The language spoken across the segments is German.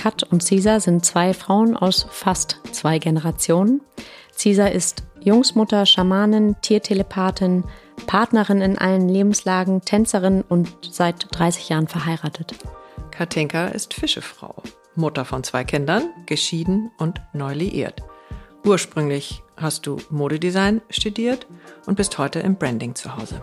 Kat und Cesar sind zwei Frauen aus fast zwei Generationen. Cesar ist Jungsmutter, Schamanin, Tiertelepathin, Partnerin in allen Lebenslagen, Tänzerin und seit 30 Jahren verheiratet. Katinka ist Fischefrau, Mutter von zwei Kindern, geschieden und neu liiert. Ursprünglich hast du Modedesign studiert und bist heute im Branding zu Hause.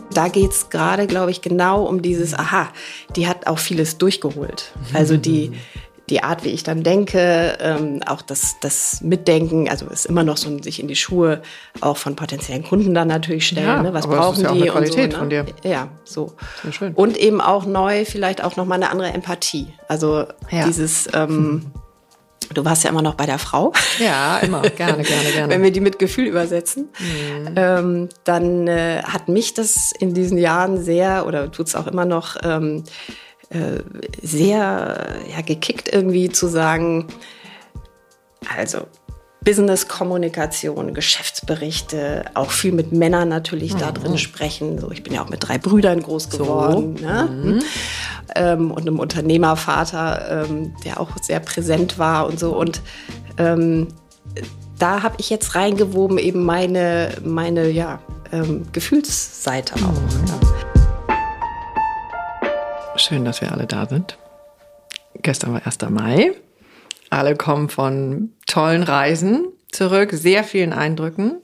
Da geht es gerade, glaube ich, genau um dieses, aha, die hat auch vieles durchgeholt. Also die, die Art, wie ich dann denke, ähm, auch das, das Mitdenken, also ist immer noch so ein sich in die Schuhe auch von potenziellen Kunden dann natürlich stellen. Ja, ne? Was brauchen ja die? Qualität so, ne? von dir. Ja, so. schön. Und eben auch neu, vielleicht auch nochmal eine andere Empathie. Also ja. dieses ähm, Du warst ja immer noch bei der Frau. Ja, immer. Gerne, gerne, gerne. Wenn wir die mit Gefühl übersetzen, mhm. ähm, dann äh, hat mich das in diesen Jahren sehr, oder tut es auch immer noch, ähm, äh, sehr ja, gekickt irgendwie zu sagen, also Business-Kommunikation, Geschäftsberichte, auch viel mit Männern natürlich mhm. da drin sprechen. So, ich bin ja auch mit drei Brüdern groß geworden. So. Ne? Mhm. Ähm, und einem Unternehmervater, ähm, der auch sehr präsent war und so. Und ähm, da habe ich jetzt reingewoben eben meine, meine ja, ähm, Gefühlsseite auch. Mhm. Ja. Schön, dass wir alle da sind. Gestern war 1. Mai. Alle kommen von tollen Reisen zurück, sehr vielen Eindrücken.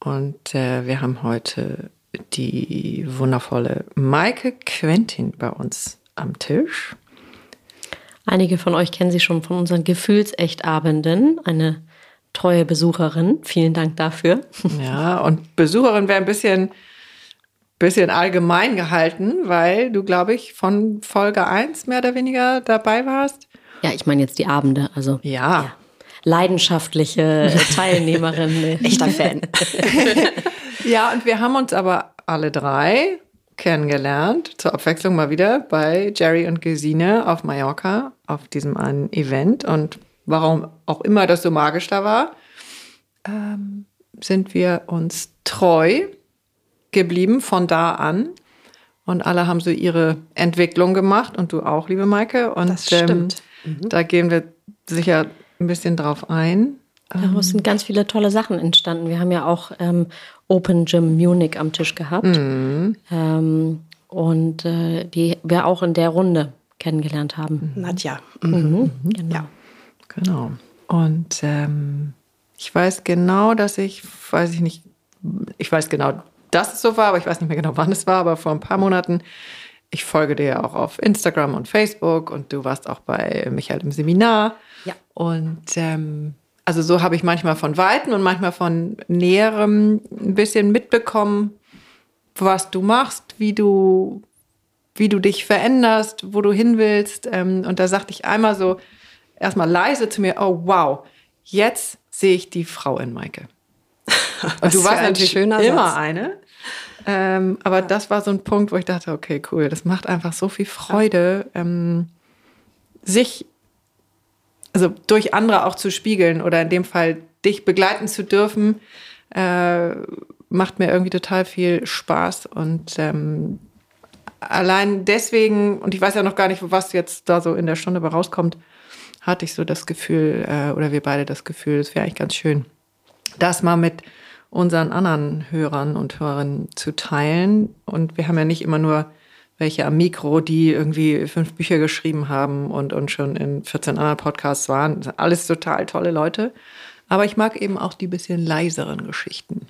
Und äh, wir haben heute die wundervolle Maike Quentin bei uns am Tisch. Einige von euch kennen sie schon von unseren Gefühlsechtabenden. Eine treue Besucherin. Vielen Dank dafür. Ja, und Besucherin wäre ein bisschen, bisschen allgemein gehalten, weil du, glaube ich, von Folge 1 mehr oder weniger dabei warst. Ja, ich meine jetzt die Abende, also. Ja. ja. Leidenschaftliche Teilnehmerin. Echter Fan. ja, und wir haben uns aber alle drei kennengelernt, zur Abwechslung mal wieder bei Jerry und Gesine auf Mallorca, auf diesem einen Event. Und warum auch immer das so magisch da war, ähm, sind wir uns treu geblieben von da an. Und alle haben so ihre Entwicklung gemacht und du auch, liebe Maike. Und das stimmt. Ähm, Mhm. Da gehen wir sicher ein bisschen drauf ein. Daraus sind ganz viele tolle Sachen entstanden. Wir haben ja auch ähm, Open Gym Munich am Tisch gehabt. Mhm. Ähm, und äh, die wir auch in der Runde kennengelernt haben. Mhm. Nadja. Mhm. Mhm. Genau. Ja. Genau. Und ähm, ich weiß genau, dass ich, weiß ich nicht, ich weiß genau, dass es so war, aber ich weiß nicht mehr genau, wann es war, aber vor ein paar Monaten ich folge dir ja auch auf Instagram und Facebook und du warst auch bei Michael im Seminar. Ja. Und ähm, also so habe ich manchmal von Weitem und manchmal von Näherem ein bisschen mitbekommen, was du machst, wie du, wie du dich veränderst, wo du hin willst. Ähm, und da sagte ich einmal so erstmal leise zu mir, oh wow, jetzt sehe ich die Frau in Maike. Und du warst natürlich immer Satz. eine. Ähm, aber ja. das war so ein Punkt, wo ich dachte, okay, cool, das macht einfach so viel Freude, ähm, sich also durch andere auch zu spiegeln oder in dem Fall dich begleiten zu dürfen, äh, macht mir irgendwie total viel Spaß und ähm, allein deswegen, und ich weiß ja noch gar nicht, was jetzt da so in der Stunde rauskommt, hatte ich so das Gefühl, äh, oder wir beide das Gefühl, es wäre eigentlich ganz schön, das mal mit unseren anderen Hörern und Hörerinnen zu teilen. Und wir haben ja nicht immer nur welche am Mikro, die irgendwie fünf Bücher geschrieben haben und, und schon in 14 anderen Podcasts waren. Alles total tolle Leute. Aber ich mag eben auch die bisschen leiseren Geschichten.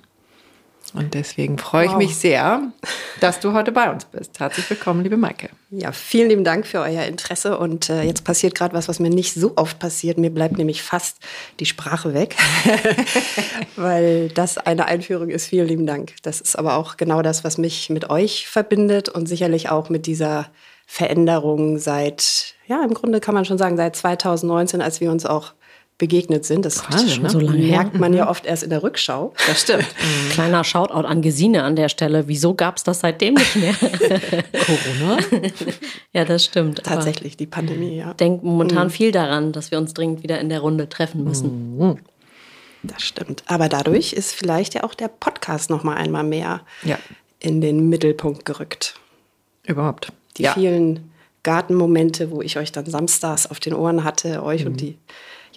Und deswegen freue ich wow. mich sehr, dass du heute bei uns bist. Herzlich willkommen, liebe Maike. Ja, vielen lieben Dank für euer Interesse. Und äh, jetzt passiert gerade was, was mir nicht so oft passiert. Mir bleibt nämlich fast die Sprache weg, weil das eine Einführung ist. Vielen lieben Dank. Das ist aber auch genau das, was mich mit euch verbindet und sicherlich auch mit dieser Veränderung seit, ja, im Grunde kann man schon sagen, seit 2019, als wir uns auch begegnet sind. Das Wahnsinn, ne? so lange merkt man ja mhm. oft erst in der Rückschau. Das stimmt. Mhm. Kleiner Shoutout an Gesine an der Stelle. Wieso gab es das seitdem nicht mehr? Corona? ja, das stimmt. Tatsächlich, die Pandemie, ja. Denkt momentan mhm. viel daran, dass wir uns dringend wieder in der Runde treffen müssen. Mhm. Das stimmt. Aber dadurch ist vielleicht ja auch der Podcast noch mal einmal mehr ja. in den Mittelpunkt gerückt. Überhaupt. Die ja. vielen Gartenmomente, wo ich euch dann samstags auf den Ohren hatte, euch und die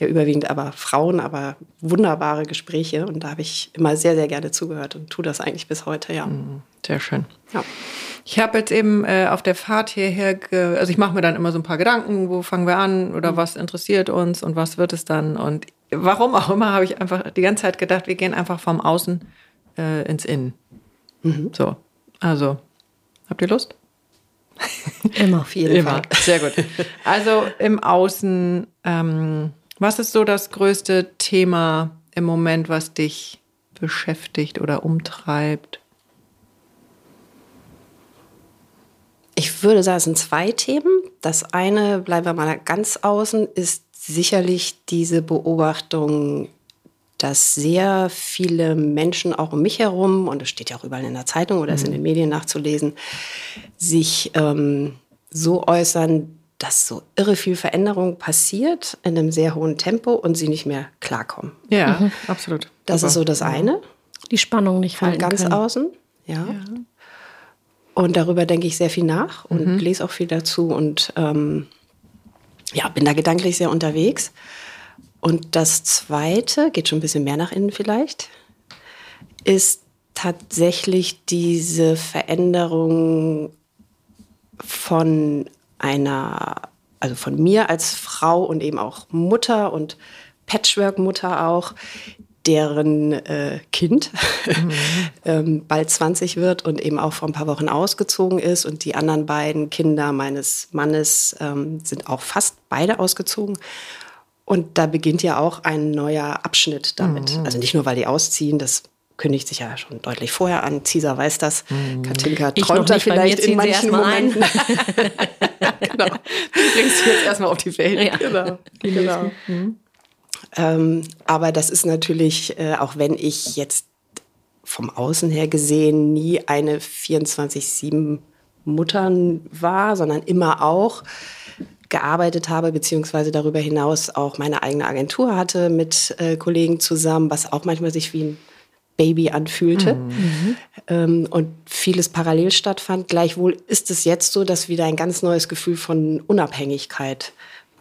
ja überwiegend aber Frauen, aber wunderbare Gespräche. Und da habe ich immer sehr, sehr gerne zugehört und tue das eigentlich bis heute, ja. Mhm, sehr schön. Ja. Ich habe jetzt eben äh, auf der Fahrt hierher, also ich mache mir dann immer so ein paar Gedanken, wo fangen wir an oder mhm. was interessiert uns und was wird es dann. Und warum auch immer habe ich einfach die ganze Zeit gedacht, wir gehen einfach vom Außen äh, ins Innen. Mhm. So, also, habt ihr Lust? Immer, auf jeden Immer. Fall. Sehr gut. Also im Außen ähm, was ist so das größte Thema im Moment, was dich beschäftigt oder umtreibt? Ich würde sagen, es sind zwei Themen. Das eine, bleiben wir mal ganz außen, ist sicherlich diese Beobachtung, dass sehr viele Menschen auch um mich herum, und das steht ja auch überall in der Zeitung oder ist in mhm. den Medien nachzulesen, sich ähm, so äußern, dass so irre viel Veränderung passiert in einem sehr hohen Tempo und sie nicht mehr klarkommen. Ja, mhm. absolut. Das Super. ist so das eine. Die Spannung nicht von ganz können. außen. Ja. ja. Und darüber denke ich sehr viel nach und mhm. lese auch viel dazu und ähm, ja, bin da gedanklich sehr unterwegs. Und das zweite, geht schon ein bisschen mehr nach innen vielleicht, ist tatsächlich diese Veränderung von einer, also von mir als Frau und eben auch Mutter und Patchwork-Mutter auch, deren äh, Kind mhm. ähm, bald 20 wird und eben auch vor ein paar Wochen ausgezogen ist. Und die anderen beiden Kinder meines Mannes ähm, sind auch fast beide ausgezogen. Und da beginnt ja auch ein neuer Abschnitt damit. Mhm. Also nicht nur, weil die ausziehen, das kündigt sich ja schon deutlich vorher an. Cesar weiß das. Mhm. Katinka träumt da vielleicht in manchen Momenten. genau. Du bringst sie jetzt erstmal auf die Welt. Ja. Genau. genau. Mhm. Ähm, aber das ist natürlich, äh, auch wenn ich jetzt vom Außen her gesehen nie eine 24-7 Muttern war, sondern immer auch gearbeitet habe, beziehungsweise darüber hinaus auch meine eigene Agentur hatte mit äh, Kollegen zusammen, was auch manchmal sich wie ein Baby anfühlte mhm. ähm, und vieles parallel stattfand. Gleichwohl ist es jetzt so, dass wieder ein ganz neues Gefühl von Unabhängigkeit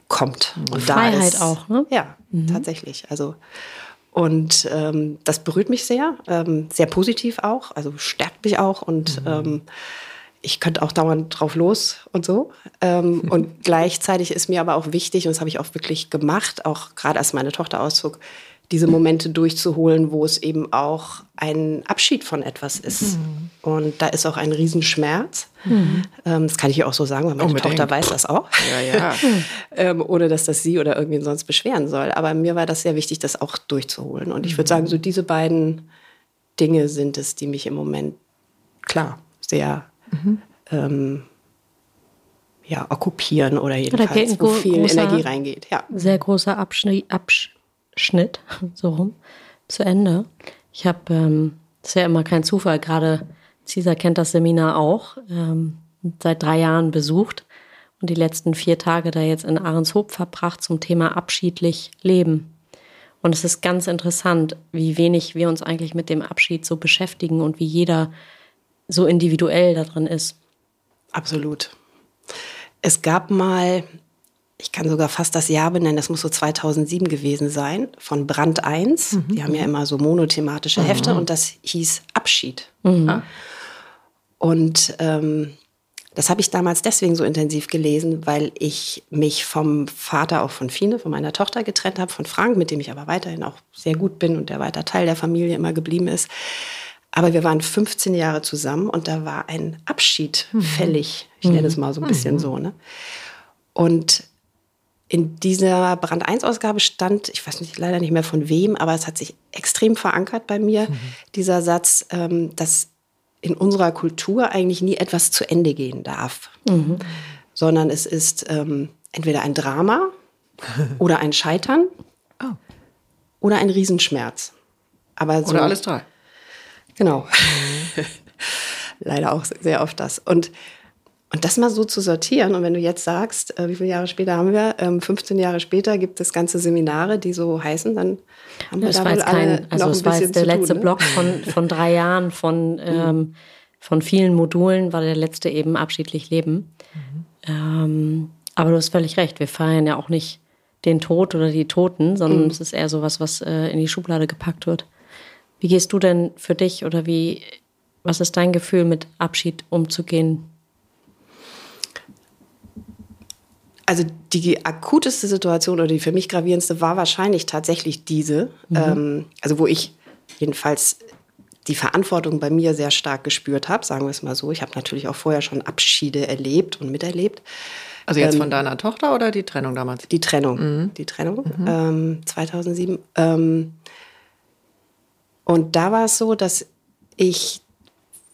kommt. Und, und Freiheit ist, auch, ne? Ja, mhm. tatsächlich. Also und ähm, das berührt mich sehr, ähm, sehr positiv auch, also stärkt mich auch und mhm. ähm, ich könnte auch dauernd drauf los und so. Ähm, und gleichzeitig ist mir aber auch wichtig, und das habe ich auch wirklich gemacht, auch gerade als meine Tochter auszog, diese Momente durchzuholen, wo es eben auch ein Abschied von etwas ist. Mhm. Und da ist auch ein Riesenschmerz. Mhm. Ähm, das kann ich auch so sagen, weil meine Unbedingt. Tochter weiß das auch. Ja, ja. ähm, ohne dass das sie oder irgendwen sonst beschweren soll. Aber mir war das sehr wichtig, das auch durchzuholen. Und ich würde sagen, so diese beiden Dinge sind es, die mich im Moment klar sehr mhm. ähm, ja, okkupieren oder jedenfalls, oder wo viel Energie reingeht. Ja. Sehr großer Abschnitt, Abschnitt so rum, zu Ende. Ich habe, ähm, das ist ja immer kein Zufall, gerade Cesar kennt das Seminar auch, ähm, seit drei Jahren besucht und die letzten vier Tage da jetzt in Ahrenshoop verbracht zum Thema abschiedlich leben. Und es ist ganz interessant, wie wenig wir uns eigentlich mit dem Abschied so beschäftigen und wie jeder so individuell da drin ist. Absolut. Es gab mal, ich kann sogar fast das Jahr benennen, das muss so 2007 gewesen sein, von Brand 1. Mhm. Die haben ja immer so monothematische Hefte mhm. und das hieß Abschied. Mhm. Und ähm, das habe ich damals deswegen so intensiv gelesen, weil ich mich vom Vater, auch von Fine, von meiner Tochter getrennt habe, von Frank, mit dem ich aber weiterhin auch sehr gut bin und der weiter Teil der Familie immer geblieben ist. Aber wir waren 15 Jahre zusammen und da war ein Abschied mhm. fällig. Ich nenne es mal so ein bisschen mhm. so. Ne? Und in dieser Brand 1 Ausgabe stand, ich weiß nicht, leider nicht mehr von wem, aber es hat sich extrem verankert bei mir, mhm. dieser Satz, ähm, dass in unserer Kultur eigentlich nie etwas zu Ende gehen darf, mhm. sondern es ist ähm, entweder ein Drama oder ein Scheitern oh. oder ein Riesenschmerz. Aber so, oder alles drei. Genau. Mhm. Leider auch sehr oft das. Und, und das mal so zu sortieren, und wenn du jetzt sagst, äh, wie viele Jahre später haben wir, ähm, 15 Jahre später gibt es ganze Seminare, die so heißen, dann haben wir das da wohl kein, Also es war jetzt der letzte tun, ne? Block von, von drei Jahren, von, mhm. ähm, von vielen Modulen, war der letzte eben abschiedlich Leben. Mhm. Ähm, aber du hast völlig recht, wir feiern ja auch nicht den Tod oder die Toten, sondern mhm. es ist eher so was, was äh, in die Schublade gepackt wird. Wie gehst du denn für dich oder wie, was ist dein Gefühl, mit Abschied umzugehen? Also die akuteste Situation oder die für mich gravierendste war wahrscheinlich tatsächlich diese, mhm. ähm, also wo ich jedenfalls die Verantwortung bei mir sehr stark gespürt habe, sagen wir es mal so. Ich habe natürlich auch vorher schon Abschiede erlebt und miterlebt. Also jetzt ähm, von deiner Tochter oder die Trennung damals? Die Trennung, mhm. die Trennung mhm. ähm, 2007. Ähm, und da war es so, dass ich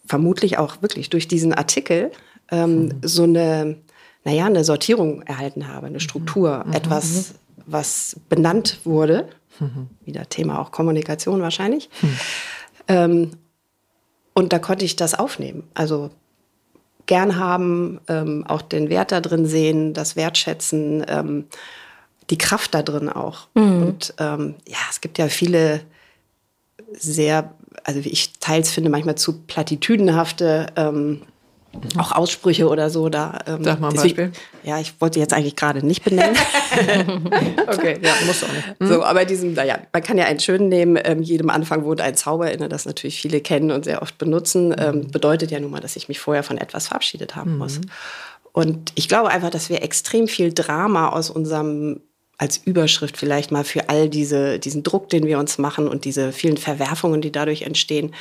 vermutlich auch wirklich durch diesen Artikel ähm, mhm. so eine, naja, eine Sortierung erhalten habe, eine Struktur, mhm. etwas, mhm. was benannt wurde. Mhm. Wieder Thema auch Kommunikation wahrscheinlich. Mhm. Ähm, und da konnte ich das aufnehmen. Also gern haben, ähm, auch den Wert da drin sehen, das Wertschätzen, ähm, die Kraft da drin auch. Mhm. Und ähm, ja, es gibt ja viele sehr, also wie ich teils finde, manchmal zu platitüdenhafte ähm, auch Aussprüche oder so da. Ähm, Sag mal ein Beispiel. Ja, ich wollte jetzt eigentlich gerade nicht benennen. okay, ja, muss auch nicht. So, aber diesem, naja, man kann ja einen schönen nehmen, ähm, jedem Anfang wohnt ein Zauber inne, das natürlich viele kennen und sehr oft benutzen, ähm, bedeutet ja nun mal, dass ich mich vorher von etwas verabschiedet haben mhm. muss. Und ich glaube einfach, dass wir extrem viel Drama aus unserem als Überschrift vielleicht mal für all diese, diesen Druck, den wir uns machen und diese vielen Verwerfungen, die dadurch entstehen,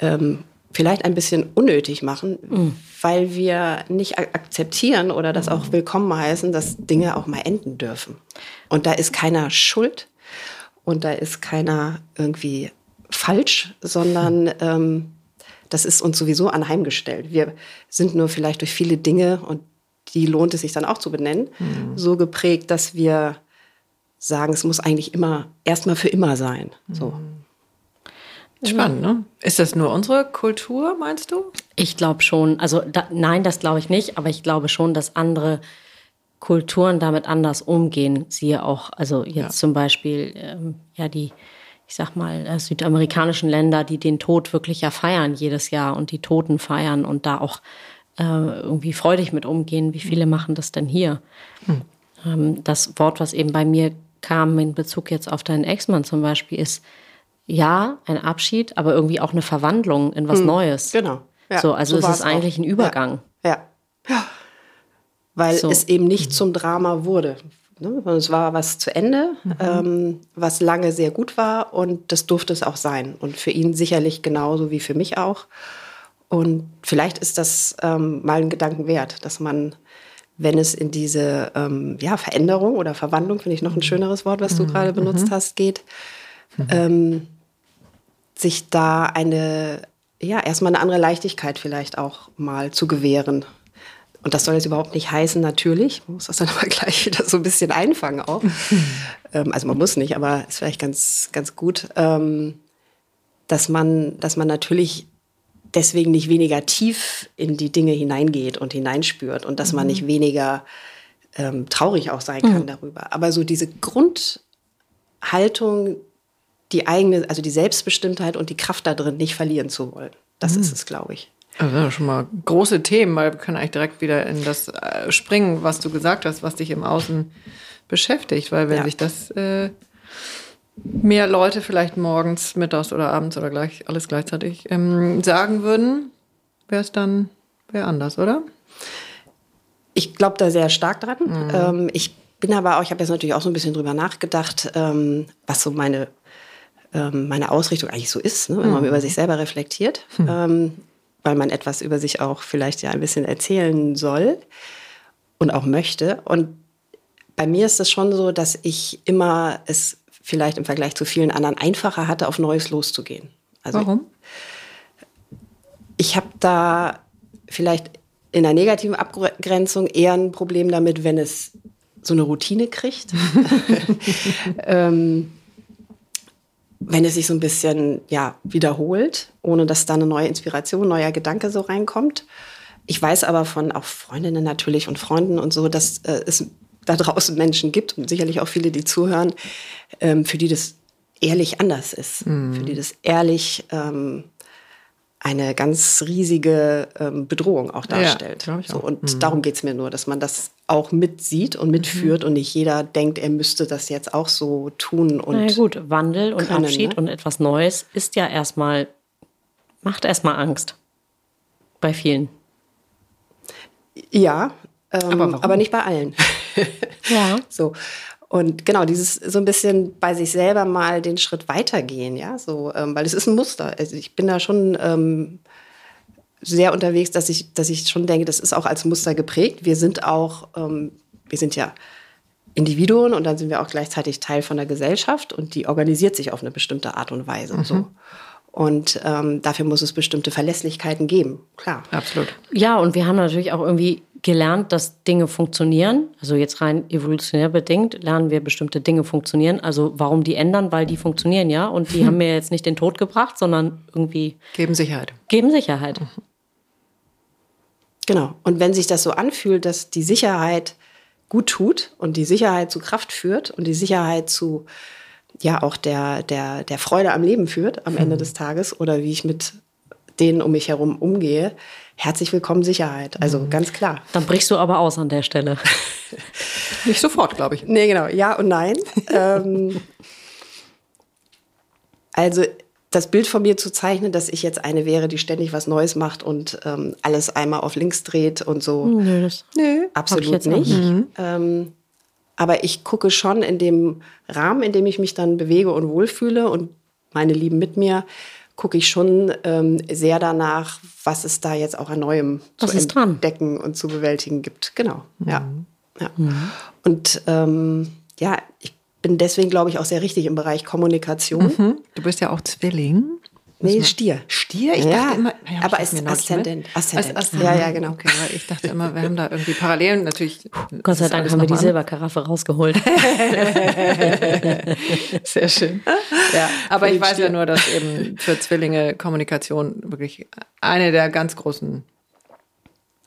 ähm, vielleicht ein bisschen unnötig machen, mhm. weil wir nicht akzeptieren oder das auch willkommen heißen, dass Dinge auch mal enden dürfen. Und da ist keiner schuld und da ist keiner irgendwie falsch, sondern ähm, das ist uns sowieso anheimgestellt. Wir sind nur vielleicht durch viele Dinge und die lohnt es sich dann auch zu benennen, mhm. so geprägt, dass wir sagen, es muss eigentlich immer erstmal für immer sein. So. Mhm. Spannend, ne? Ist das nur unsere Kultur, meinst du? Ich glaube schon. Also da, nein, das glaube ich nicht, aber ich glaube schon, dass andere Kulturen damit anders umgehen. Siehe auch, also jetzt ja. zum Beispiel, ähm, ja, die, ich sag mal, äh, südamerikanischen Länder, die den Tod wirklich ja feiern jedes Jahr und die Toten feiern und da auch äh, irgendwie freudig mit umgehen. Wie viele machen das denn hier? Hm. Ähm, das Wort, was eben bei mir kam in Bezug jetzt auf deinen Ex-Mann zum Beispiel, ist ja ein Abschied, aber irgendwie auch eine Verwandlung in was hm. Neues. Genau. Ja, so, also so es ist eigentlich auch. ein Übergang. Ja. ja. ja. Weil so. es eben nicht zum Drama wurde. ne, es war was zu Ende, mhm. ähm, was lange sehr gut war und das durfte es auch sein. Und für ihn sicherlich genauso wie für mich auch. Und vielleicht ist das ähm, mal ein Gedanken wert, dass man, wenn es in diese ähm, ja, Veränderung oder Verwandlung, finde ich noch ein mhm. schöneres Wort, was du mhm. gerade benutzt mhm. hast, geht, mhm. ähm, sich da eine, ja, erstmal eine andere Leichtigkeit vielleicht auch mal zu gewähren. Und das soll jetzt überhaupt nicht heißen, natürlich. Man muss das dann aber gleich wieder so ein bisschen einfangen auch. ähm, also man muss nicht, aber ist vielleicht ganz, ganz gut, ähm, dass man, dass man natürlich deswegen nicht weniger tief in die Dinge hineingeht und hineinspürt und dass mhm. man nicht weniger ähm, traurig auch sein kann mhm. darüber. Aber so diese Grundhaltung, die eigene, also die Selbstbestimmtheit und die Kraft da drin nicht verlieren zu wollen. Das mhm. ist es, glaube ich. Also schon mal große Themen, weil wir können eigentlich direkt wieder in das äh, springen, was du gesagt hast, was dich im Außen beschäftigt, weil wenn ja. sich das äh, mehr Leute vielleicht morgens, mittags oder abends oder gleich alles gleichzeitig ähm, sagen würden, wäre es dann wäre anders, oder? Ich glaube da sehr stark dran. Mhm. Ähm, ich bin aber auch, ich habe jetzt natürlich auch so ein bisschen drüber nachgedacht, ähm, was so meine ähm, meine Ausrichtung eigentlich so ist, ne, wenn man mhm. über sich selber reflektiert. Mhm weil man etwas über sich auch vielleicht ja ein bisschen erzählen soll und auch möchte. Und bei mir ist es schon so, dass ich immer es vielleicht im Vergleich zu vielen anderen einfacher hatte, auf Neues loszugehen. Also Warum? Ich habe da vielleicht in der negativen Abgrenzung eher ein Problem damit, wenn es so eine Routine kriegt. ähm, wenn es sich so ein bisschen ja, wiederholt, ohne dass da eine neue Inspiration, neuer Gedanke so reinkommt. Ich weiß aber von auch Freundinnen natürlich und Freunden und so, dass äh, es da draußen Menschen gibt und sicherlich auch viele, die zuhören, ähm, für die das ehrlich anders ist, mhm. für die das ehrlich ähm, eine ganz riesige ähm, Bedrohung auch darstellt. Ja, so, und mhm. darum geht es mir nur, dass man das auch mitsieht und mitführt mhm. und nicht jeder denkt, er müsste das jetzt auch so tun. Und Na gut, Wandel und können, Abschied ne? und etwas Neues ist ja erstmal, macht erstmal Angst. Bei vielen. Ja, ähm, aber, aber, nicht bei allen. ja. So. Und genau, dieses so ein bisschen bei sich selber mal den Schritt weitergehen, ja, so, ähm, weil es ist ein Muster. Also ich bin da schon ähm, sehr unterwegs, dass ich, dass ich schon denke, das ist auch als Muster geprägt. Wir sind auch, ähm, wir sind ja Individuen und dann sind wir auch gleichzeitig Teil von der Gesellschaft und die organisiert sich auf eine bestimmte Art und Weise. Mhm. So. Und ähm, dafür muss es bestimmte Verlässlichkeiten geben, klar. Absolut. Ja, und wir haben natürlich auch irgendwie gelernt, dass Dinge funktionieren. Also jetzt rein evolutionär bedingt lernen wir bestimmte Dinge funktionieren. Also warum die ändern? Weil die funktionieren ja und die haben mir jetzt nicht den Tod gebracht, sondern irgendwie geben Sicherheit. Geben Sicherheit. Mhm. Genau. Und wenn sich das so anfühlt, dass die Sicherheit gut tut und die Sicherheit zu Kraft führt und die Sicherheit zu ja auch der der der Freude am Leben führt am Ende mhm. des Tages oder wie ich mit denen um mich herum umgehe, herzlich willkommen Sicherheit. Also mhm. ganz klar. Dann brichst du aber aus an der Stelle. Nicht sofort, glaube ich. Nee, genau. Ja und nein. ähm, also das Bild von mir zu zeichnen, dass ich jetzt eine wäre, die ständig was Neues macht und ähm, alles einmal auf links dreht und so. Nö, das Nö absolut nicht. Mhm. Ähm, aber ich gucke schon in dem Rahmen, in dem ich mich dann bewege und wohlfühle und meine Lieben mit mir, gucke ich schon ähm, sehr danach, was es da jetzt auch an Neuem was zu entdecken und zu bewältigen gibt. Genau, mhm. ja. ja. Mhm. Und ähm, ja, ich bin deswegen, glaube ich, auch sehr richtig im Bereich Kommunikation. Mhm. Du bist ja auch Zwilling. Nee, Stier. Stier? Ich ja, dachte immer, ja, aber als Aszendent. Aszendent. Aszendent. Ja, ja, genau. Okay, weil ich dachte immer, wir haben da irgendwie Parallelen. Natürlich. Gott sei Dank haben wir die Silberkaraffe rausgeholt. Sehr schön. Ja, aber ich weiß Stier. ja nur, dass eben für Zwillinge Kommunikation wirklich eine der ganz großen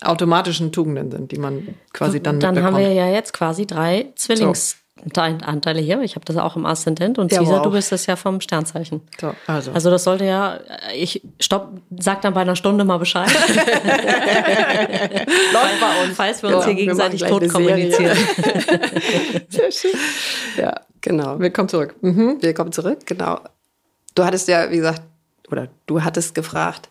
automatischen Tugenden sind, die man quasi dann Dann haben wir ja jetzt quasi drei Zwillings- so. Anteile hier. Ich habe das auch im Aszendent und ja, Caesar, du bist das ja vom Sternzeichen. So, also. also das sollte ja, ich stopp, sag dann bei einer Stunde mal Bescheid. Läuft bei uns, falls wir uns ja, hier gegenseitig tot kommunizieren. Sehr schön. Ja, genau. Willkommen zurück. Mhm. Willkommen zurück, genau. Du hattest ja, wie gesagt, oder du hattest gefragt,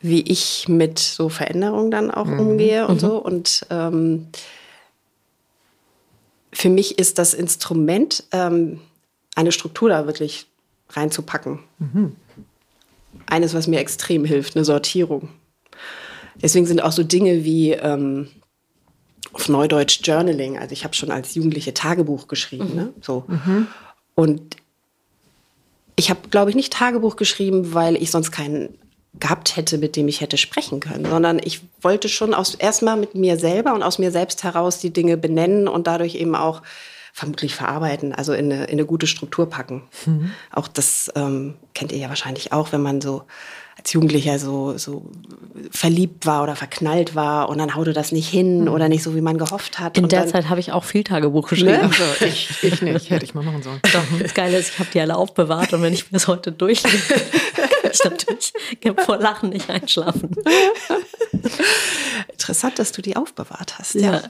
wie ich mit so Veränderungen dann auch mhm. umgehe und mhm. so. Und ähm, für mich ist das Instrument, ähm, eine Struktur da wirklich reinzupacken. Mhm. Eines, was mir extrem hilft, eine Sortierung. Deswegen sind auch so Dinge wie ähm, auf Neudeutsch Journaling. Also ich habe schon als Jugendliche Tagebuch geschrieben. Mhm. Ne? So. Mhm. Und ich habe, glaube ich, nicht Tagebuch geschrieben, weil ich sonst keinen gehabt hätte, mit dem ich hätte sprechen können, sondern ich wollte schon aus, erstmal mit mir selber und aus mir selbst heraus die Dinge benennen und dadurch eben auch vermutlich verarbeiten, also in eine, in eine gute Struktur packen. Mhm. Auch das ähm, kennt ihr ja wahrscheinlich auch, wenn man so als Jugendlicher so, so verliebt war oder verknallt war und dann haute das nicht hin mhm. oder nicht so, wie man gehofft hat. In und der dann, Zeit habe ich auch viel Tagebuch geschrieben. Ne? Also ich, ich nicht, hätte ich mal machen sollen. Das Geile ist, ich habe die alle aufbewahrt und wenn ich mir das heute durchlese, kann ich natürlich vor Lachen nicht einschlafen. Interessant, dass du die aufbewahrt hast. Ja. ja.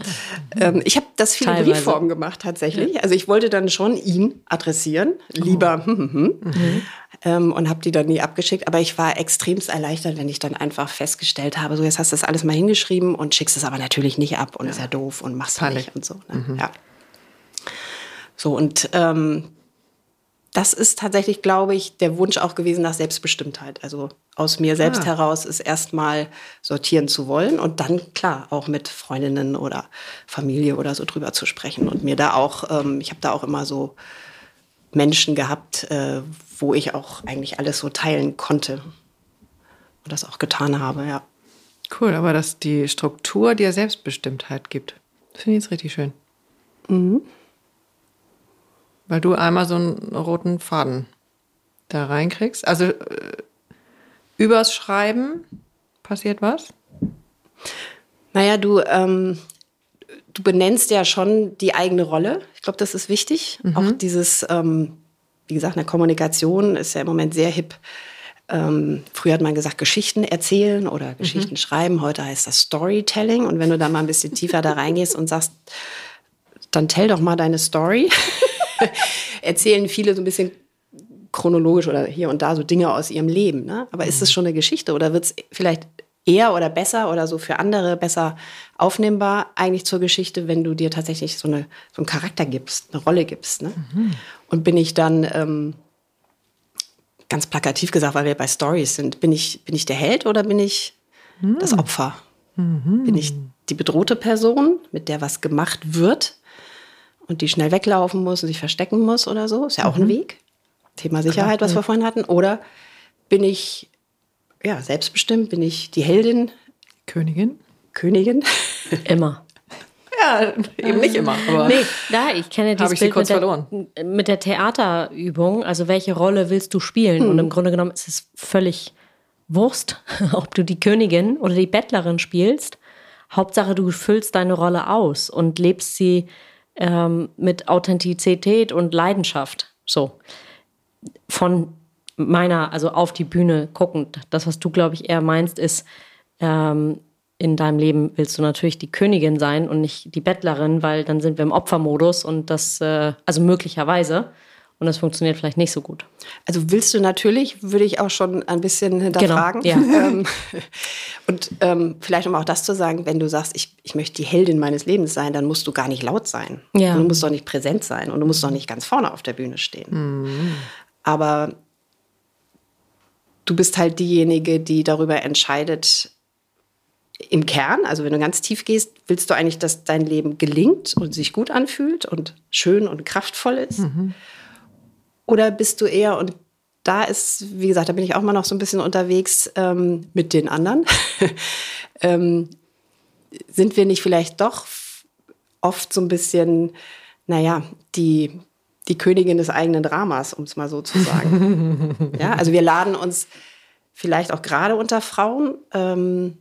Ähm, ich habe das viel in Briefform gemacht tatsächlich. Ja. Also ich wollte dann schon ihn adressieren, lieber oh. hm, hm, hm. Mhm. Ähm, und habe die dann nie abgeschickt. Aber ich war extremst erleichtert, wenn ich dann einfach festgestellt habe, so jetzt hast du das alles mal hingeschrieben und schickst es aber natürlich nicht ab und ja. ist ja doof und machst es nicht und so. Ne? Mhm. Ja. So und ähm, das ist tatsächlich, glaube ich, der Wunsch auch gewesen nach Selbstbestimmtheit. Also aus mir selbst ah. heraus ist erstmal sortieren zu wollen und dann klar auch mit Freundinnen oder Familie oder so drüber zu sprechen und mir da auch, ähm, ich habe da auch immer so Menschen gehabt, äh, wo ich auch eigentlich alles so teilen konnte und das auch getan habe, ja. Cool, aber dass die Struktur dir Selbstbestimmtheit gibt, finde ich jetzt richtig schön. Mhm. Weil du einmal so einen roten Faden da reinkriegst. Also äh, übers Schreiben passiert was? Naja, du, ähm, du benennst ja schon die eigene Rolle. Ich glaube, das ist wichtig. Mhm. Auch dieses, ähm, wie gesagt, eine Kommunikation ist ja im Moment sehr hip. Ähm, früher hat man gesagt, Geschichten erzählen oder mhm. Geschichten mhm. schreiben. Heute heißt das Storytelling. Und wenn du da mal ein bisschen tiefer da reingehst und sagst, dann tell doch mal deine Story. erzählen viele so ein bisschen chronologisch oder hier und da so Dinge aus ihrem Leben. Ne? Aber ist es mhm. schon eine Geschichte oder wird es vielleicht eher oder besser oder so für andere besser aufnehmbar eigentlich zur Geschichte, wenn du dir tatsächlich so, eine, so einen Charakter gibst, eine Rolle gibst. Ne? Mhm. Und bin ich dann, ähm, ganz plakativ gesagt, weil wir bei Stories sind, bin ich, bin ich der Held oder bin ich mhm. das Opfer? Mhm. Bin ich die bedrohte Person, mit der was gemacht wird? Und die schnell weglaufen muss und sich verstecken muss oder so. Ist ja auch mhm. ein Weg. Thema Sicherheit, Klar, was wir vorhin hatten. Oder bin ich ja, selbstbestimmt? Bin ich die Heldin? Königin? Königin? Immer. ja, eben nicht immer. Aber nee, da, ich kenne dieses Bild mit der, mit der, Theaterübung. Also welche Rolle willst du spielen? Hm. Und im Grunde genommen ist es völlig Wurst, ob du die Königin oder die Bettlerin spielst. Hauptsache, du füllst deine Rolle aus und lebst sie ähm, mit Authentizität und Leidenschaft. So. Von meiner, also auf die Bühne guckend. Das, was du, glaube ich, eher meinst, ist, ähm, in deinem Leben willst du natürlich die Königin sein und nicht die Bettlerin, weil dann sind wir im Opfermodus und das, äh, also möglicherweise. Und das funktioniert vielleicht nicht so gut. Also willst du natürlich, würde ich auch schon ein bisschen hinterfragen. Genau, ja. Ähm, und ähm, vielleicht um auch das zu sagen, wenn du sagst, ich, ich möchte die Heldin meines Lebens sein, dann musst du gar nicht laut sein. Ja. du musst doch nicht präsent sein und du musst doch nicht ganz vorne auf der Bühne stehen. Mhm. Aber du bist halt diejenige, die darüber entscheidet, im Kern, also wenn du ganz tief gehst, willst du eigentlich, dass dein Leben gelingt und sich gut anfühlt und schön und kraftvoll ist. Mhm. Oder bist du eher, und da ist, wie gesagt, da bin ich auch mal noch so ein bisschen unterwegs ähm, mit den anderen, ähm, sind wir nicht vielleicht doch oft so ein bisschen, naja, die, die Königin des eigenen Dramas, um es mal so zu sagen. ja, also wir laden uns vielleicht auch gerade unter Frauen ähm,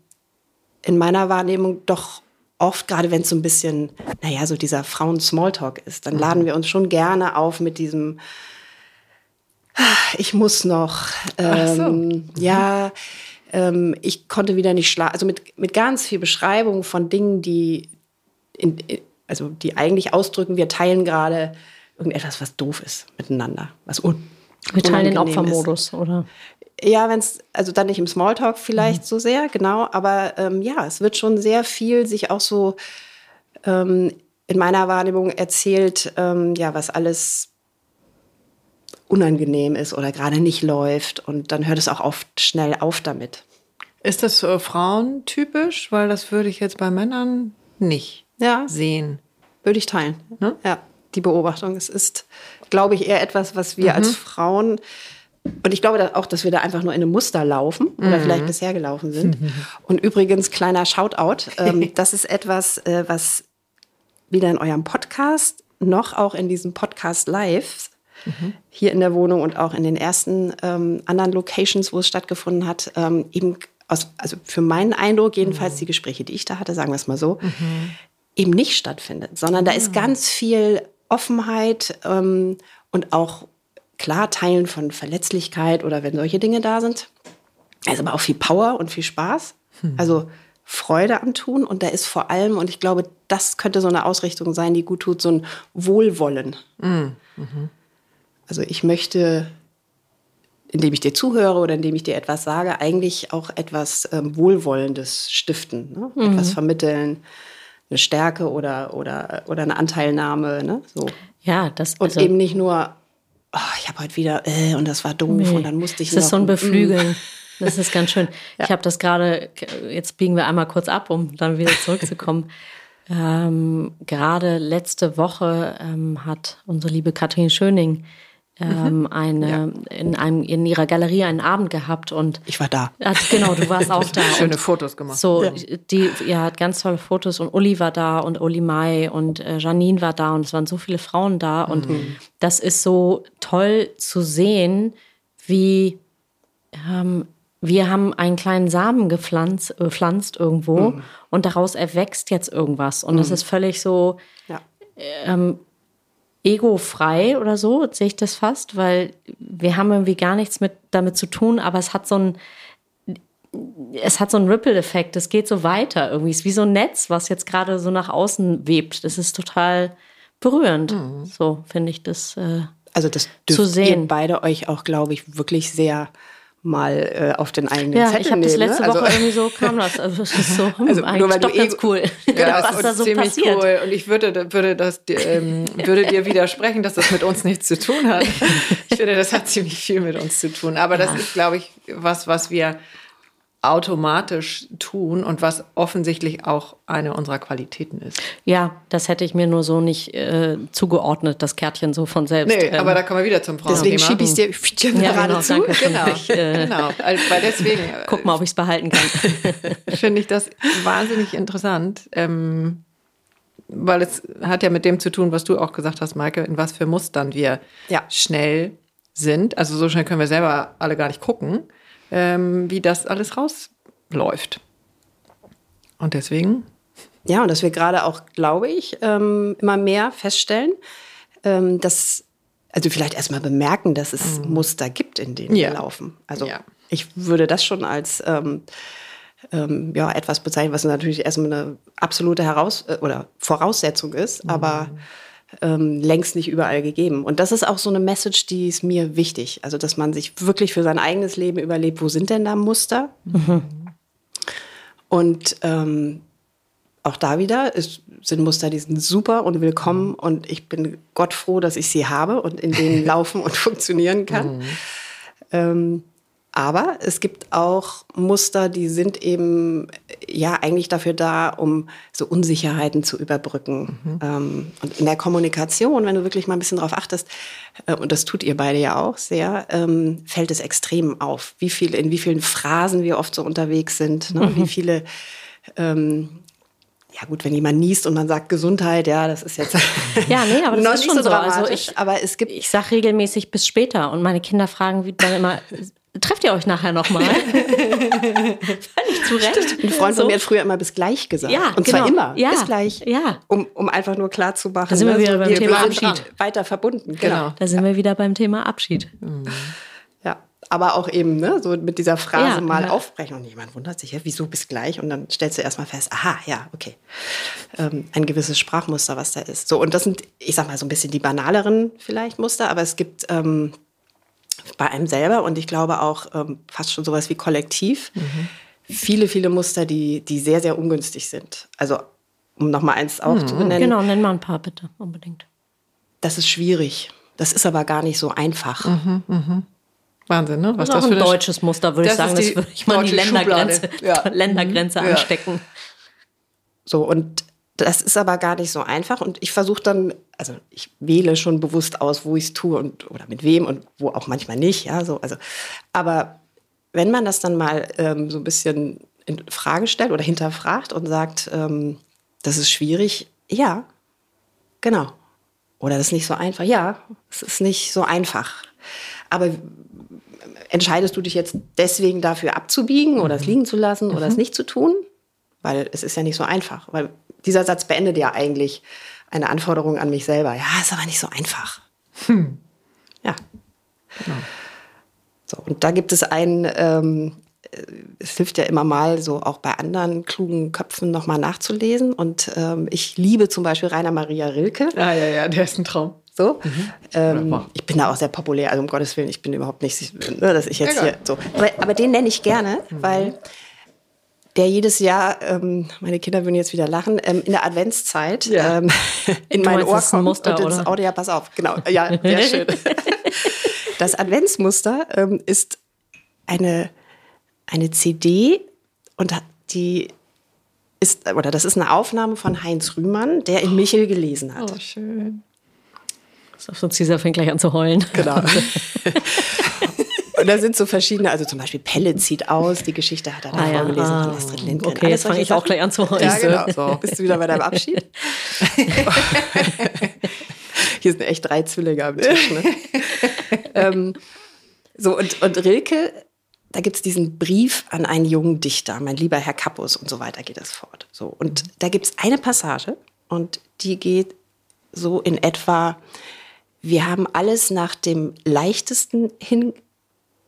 in meiner Wahrnehmung doch oft, gerade wenn es so ein bisschen, naja, so dieser Frauen-Smalltalk ist, dann laden wir uns schon gerne auf mit diesem, ich muss noch. Ähm, so. Mhm. Ja, ähm, ich konnte wieder nicht schlafen. Also mit, mit ganz viel Beschreibung von Dingen, die, in, also die eigentlich ausdrücken, wir teilen gerade irgendetwas, was doof ist miteinander, was un wir teilen den Opfermodus, ist. oder? Ja, wenn es, also dann nicht im Smalltalk vielleicht mhm. so sehr, genau, aber ähm, ja, es wird schon sehr viel sich auch so ähm, in meiner Wahrnehmung erzählt, ähm, ja, was alles unangenehm ist oder gerade nicht läuft. Und dann hört es auch oft schnell auf damit. Ist das äh, frauentypisch? Weil das würde ich jetzt bei Männern nicht Ja, sehen. würde ich teilen. Ne? Ja, die Beobachtung. Es ist, glaube ich, eher etwas, was wir Mhm. als Frauen und ich glaube auch, dass wir da einfach nur in einem Muster laufen oder Mhm. vielleicht bisher gelaufen sind. Und übrigens, kleiner Shoutout, ähm, das ist etwas, äh, was weder in eurem Podcast noch auch in diesem Podcast live Mhm. hier in der Wohnung und auch in den ersten ähm, anderen Locations, wo es stattgefunden hat, ähm, eben aus, also für meinen Eindruck, jedenfalls die Gespräche, die ich da hatte, sagen wir es mal so, eben nicht stattfindet, sondern da ist ganz viel Offenheit ähm, und auch klar Teilen von Verletzlichkeit oder wenn solche Dinge da sind. Also aber auch viel Power und viel Spaß. Also Freude am Tun und da ist vor allem, und ich glaube, das könnte so eine Ausrichtung sein, die gut tut, so ein Wohlwollen. Also ich möchte, indem ich dir zuhöre oder indem ich dir etwas sage, eigentlich auch etwas ähm, Wohlwollendes stiften, ne? etwas vermitteln, eine Stärke oder, oder, oder eine Anteilnahme. Ne? So. Ja, das Und also, eben nicht nur, oh, ich habe heute wieder, äh, und das war doof Nee. und dann musste ich Es ist so ein noch- mm. Beflügeln. Das ist ganz schön. Ich habe das gerade, jetzt biegen wir einmal kurz ab, um dann wieder zurückzukommen. ähm, gerade letzte Woche ähm, hat unsere liebe Katrin Schöning ähm, eine, in, einem, in ihrer Galerie einen Abend gehabt und Ich war da. hat, genau, du warst auch da. Schöne Fotos gemacht. So, die, ihr hat ganz tolle Fotos und Uli war da und Uli Mai und äh, Janine war da und es waren so viele Frauen da und das ist so toll zu sehen, wie ähm, wir haben einen kleinen Samen gepflanzt, äh, pflanzt irgendwo und daraus erwächst jetzt irgendwas und das ist völlig so Ja. Egofrei oder so, sehe ich das fast, weil wir haben irgendwie gar nichts mit damit zu tun, aber es hat so ein es hat so einen Ripple-Effekt, es geht so weiter irgendwie. Es ist wie so ein Netz, was jetzt gerade so nach außen webt. Das ist total berührend. So finde ich das. Äh, Also das Zu dürft sehen. ihr beide euch auch, glaube ich, wirklich sehr mal äh, auf den eigenen ja, Zettel ich habe das nehmen. letzte ne? Woche Also, irgendwie so kam das. Also das ist so hm, Also nur eigentlich weil du doch ganz Ego- cool, Ja, was ist da so ziemlich passiert. cool. Und ich würde, würde, das, ähm, würde dir widersprechen, dass das mit uns nichts zu tun hat. Ich finde, das hat ziemlich viel mit uns zu tun. Aber das ist, glaube ich, was, was wir automatisch tun und was offensichtlich auch eine unserer Qualitäten ist. Ja, das hätte ich mir nur so nicht äh, zugeordnet, das Kärtchen so von selbst. Nee, Ähm, aber da kommen wir wieder zum Frauenthema. deswegen schiebe ich es dir Ja, gerade genau, zu. Genau, Ich, äh, genau. Also, weil deswegen äh, Guck mal, ob ich es behalten kann. finde ich das wahnsinnig interessant, ähm, weil es hat ja mit dem zu tun, was du auch gesagt hast, Maike, in was für Mustern wir Ja. schnell sind. Also so schnell können wir selber alle gar nicht gucken, ähm, wie das alles rausläuft. Und deswegen, Ja, und dass wir gerade auch, glaube ich, ähm, immer mehr feststellen, ähm, dass, also vielleicht erstmal bemerken, dass es Muster gibt, in denen Mhm. Ja. wir laufen. Also Ja. ich würde das schon als ähm, ähm, ja, etwas bezeichnen, was natürlich erstmal eine absolute Heraus äh, oder Voraussetzung ist, aber ähm, längst nicht überall gegeben. Und das ist auch so eine Message, die ist mir wichtig. Also, dass man sich wirklich für sein eigenes Leben überlegt, wo sind denn da Muster? Und ähm, auch da wieder ist, sind Muster, die sind super und willkommen und ich bin Gott froh, dass ich sie habe und in denen laufen und funktionieren kann. Ähm, aber es gibt auch Muster, die sind eben ja eigentlich dafür da, um so Unsicherheiten zu überbrücken. Ähm, und in der Kommunikation, wenn du wirklich mal ein bisschen drauf achtest, äh, und das tut ihr beide ja auch sehr, ähm, fällt es extrem auf, wie viel, in wie vielen Phrasen wir oft so unterwegs sind, ne? wie viele ähm, ja gut, wenn jemand niest und man sagt Gesundheit, ja, das ist jetzt Ja, nee, aber das noch ist schon so so. dramatisch. Also ich- aber es gibt Ich sag regelmäßig bis später und meine Kinder fragen wie dann immer, trefft ihr euch nachher nochmal? Völlig zu Recht. Ein Freund So. von mir hat früher immer bis gleich gesagt. Ja, und zwar genau. immer. Ja, Bis gleich. ja. Um, um einfach nur klar zu machen, Da sind wir wieder beim wir Thema Abschied. weiter verbunden. Genau. Da sind wir wieder beim Thema Abschied. Ja. Aber auch eben, ne, so mit dieser Phrase Ja, mal ja. aufbrechen und jemand wundert sich, ja, wieso bis gleich? Und dann stellst du erstmal fest, aha, ja, okay. Ähm, ein gewisses Sprachmuster, was da ist. So, und das sind, ich sag mal, so ein bisschen die banaleren vielleicht Muster, aber es gibt ähm, bei einem selber und ich glaube auch ähm, fast schon sowas wie kollektiv viele, viele Muster, die, die sehr, sehr ungünstig sind. Also um nochmal eins auch mhm. zu benennen. Genau, nenn mal ein paar bitte, unbedingt. Das ist schwierig. Das ist aber gar nicht so einfach. Mhm, mh. Wahnsinn, ne? Was das, das für ein deutsches Muster, würde ich sagen. Das würde ich mal die Ländergrenze, ja. Ländergrenze ja. anstecken. So, und das ist aber gar nicht so einfach. Und ich versuche dann, also ich wähle schon bewusst aus, wo ich es tue und oder mit wem und wo auch manchmal nicht. Ja, so, also, aber wenn man das dann mal ähm, so ein bisschen in Frage stellt oder hinterfragt und sagt, ähm, das ist schwierig, ja, genau. Oder das ist nicht so einfach. Ja, es ist nicht so einfach. Aber entscheidest du dich jetzt deswegen dafür abzubiegen oder es mhm. liegen zu lassen oder es mhm. nicht zu tun? Weil es ist ja nicht so einfach. Weil dieser Satz beendet ja eigentlich eine Anforderung an mich selber. Ja, ist aber nicht so einfach. Hm. Ja. Genau. So, und da gibt es einen, ähm, es hilft ja immer mal, so auch bei anderen klugen Köpfen nochmal nachzulesen. Und ähm, ich liebe zum Beispiel Rainer Maria Rilke. Ah, ja, ja, der ist ein Traum. So. Mhm. Ähm, ich bin da auch sehr populär, also um Gottes Willen, ich bin überhaupt nicht, ne, dass ich jetzt Egal. hier so. Aber, aber den nenne ich gerne, mhm. weil der jedes Jahr, ähm, meine Kinder würden jetzt wieder lachen, ähm, in der Adventszeit ja. ähm, in du mein Ohr kommt Muster, und ins Audio, ja, pass auf, genau, ja, sehr schön. das Adventsmuster ähm, ist eine, eine CD und die ist, oder das ist eine Aufnahme von Heinz Rühmann, der in Michel gelesen hat. Oh, schön. Sonst Cesar fängt gleich an zu heulen. Genau. Und da sind so verschiedene, also zum Beispiel Pelle zieht aus, die Geschichte hat er da ah, vorgelesen ja. von Astrid Lindgren. Okay, jetzt fange ich auch gleich an zu heulen. Ja, genau. So, bist du wieder bei deinem Abschied? Hier sind echt drei Zwillinge am Tisch. Ne? ähm, so, und, und Rilke, da gibt es diesen Brief an einen jungen Dichter, mein lieber Herr Kappus und so weiter geht es fort. So, und da gibt es eine Passage und die geht so in etwa, wir haben alles nach dem leichtesten hin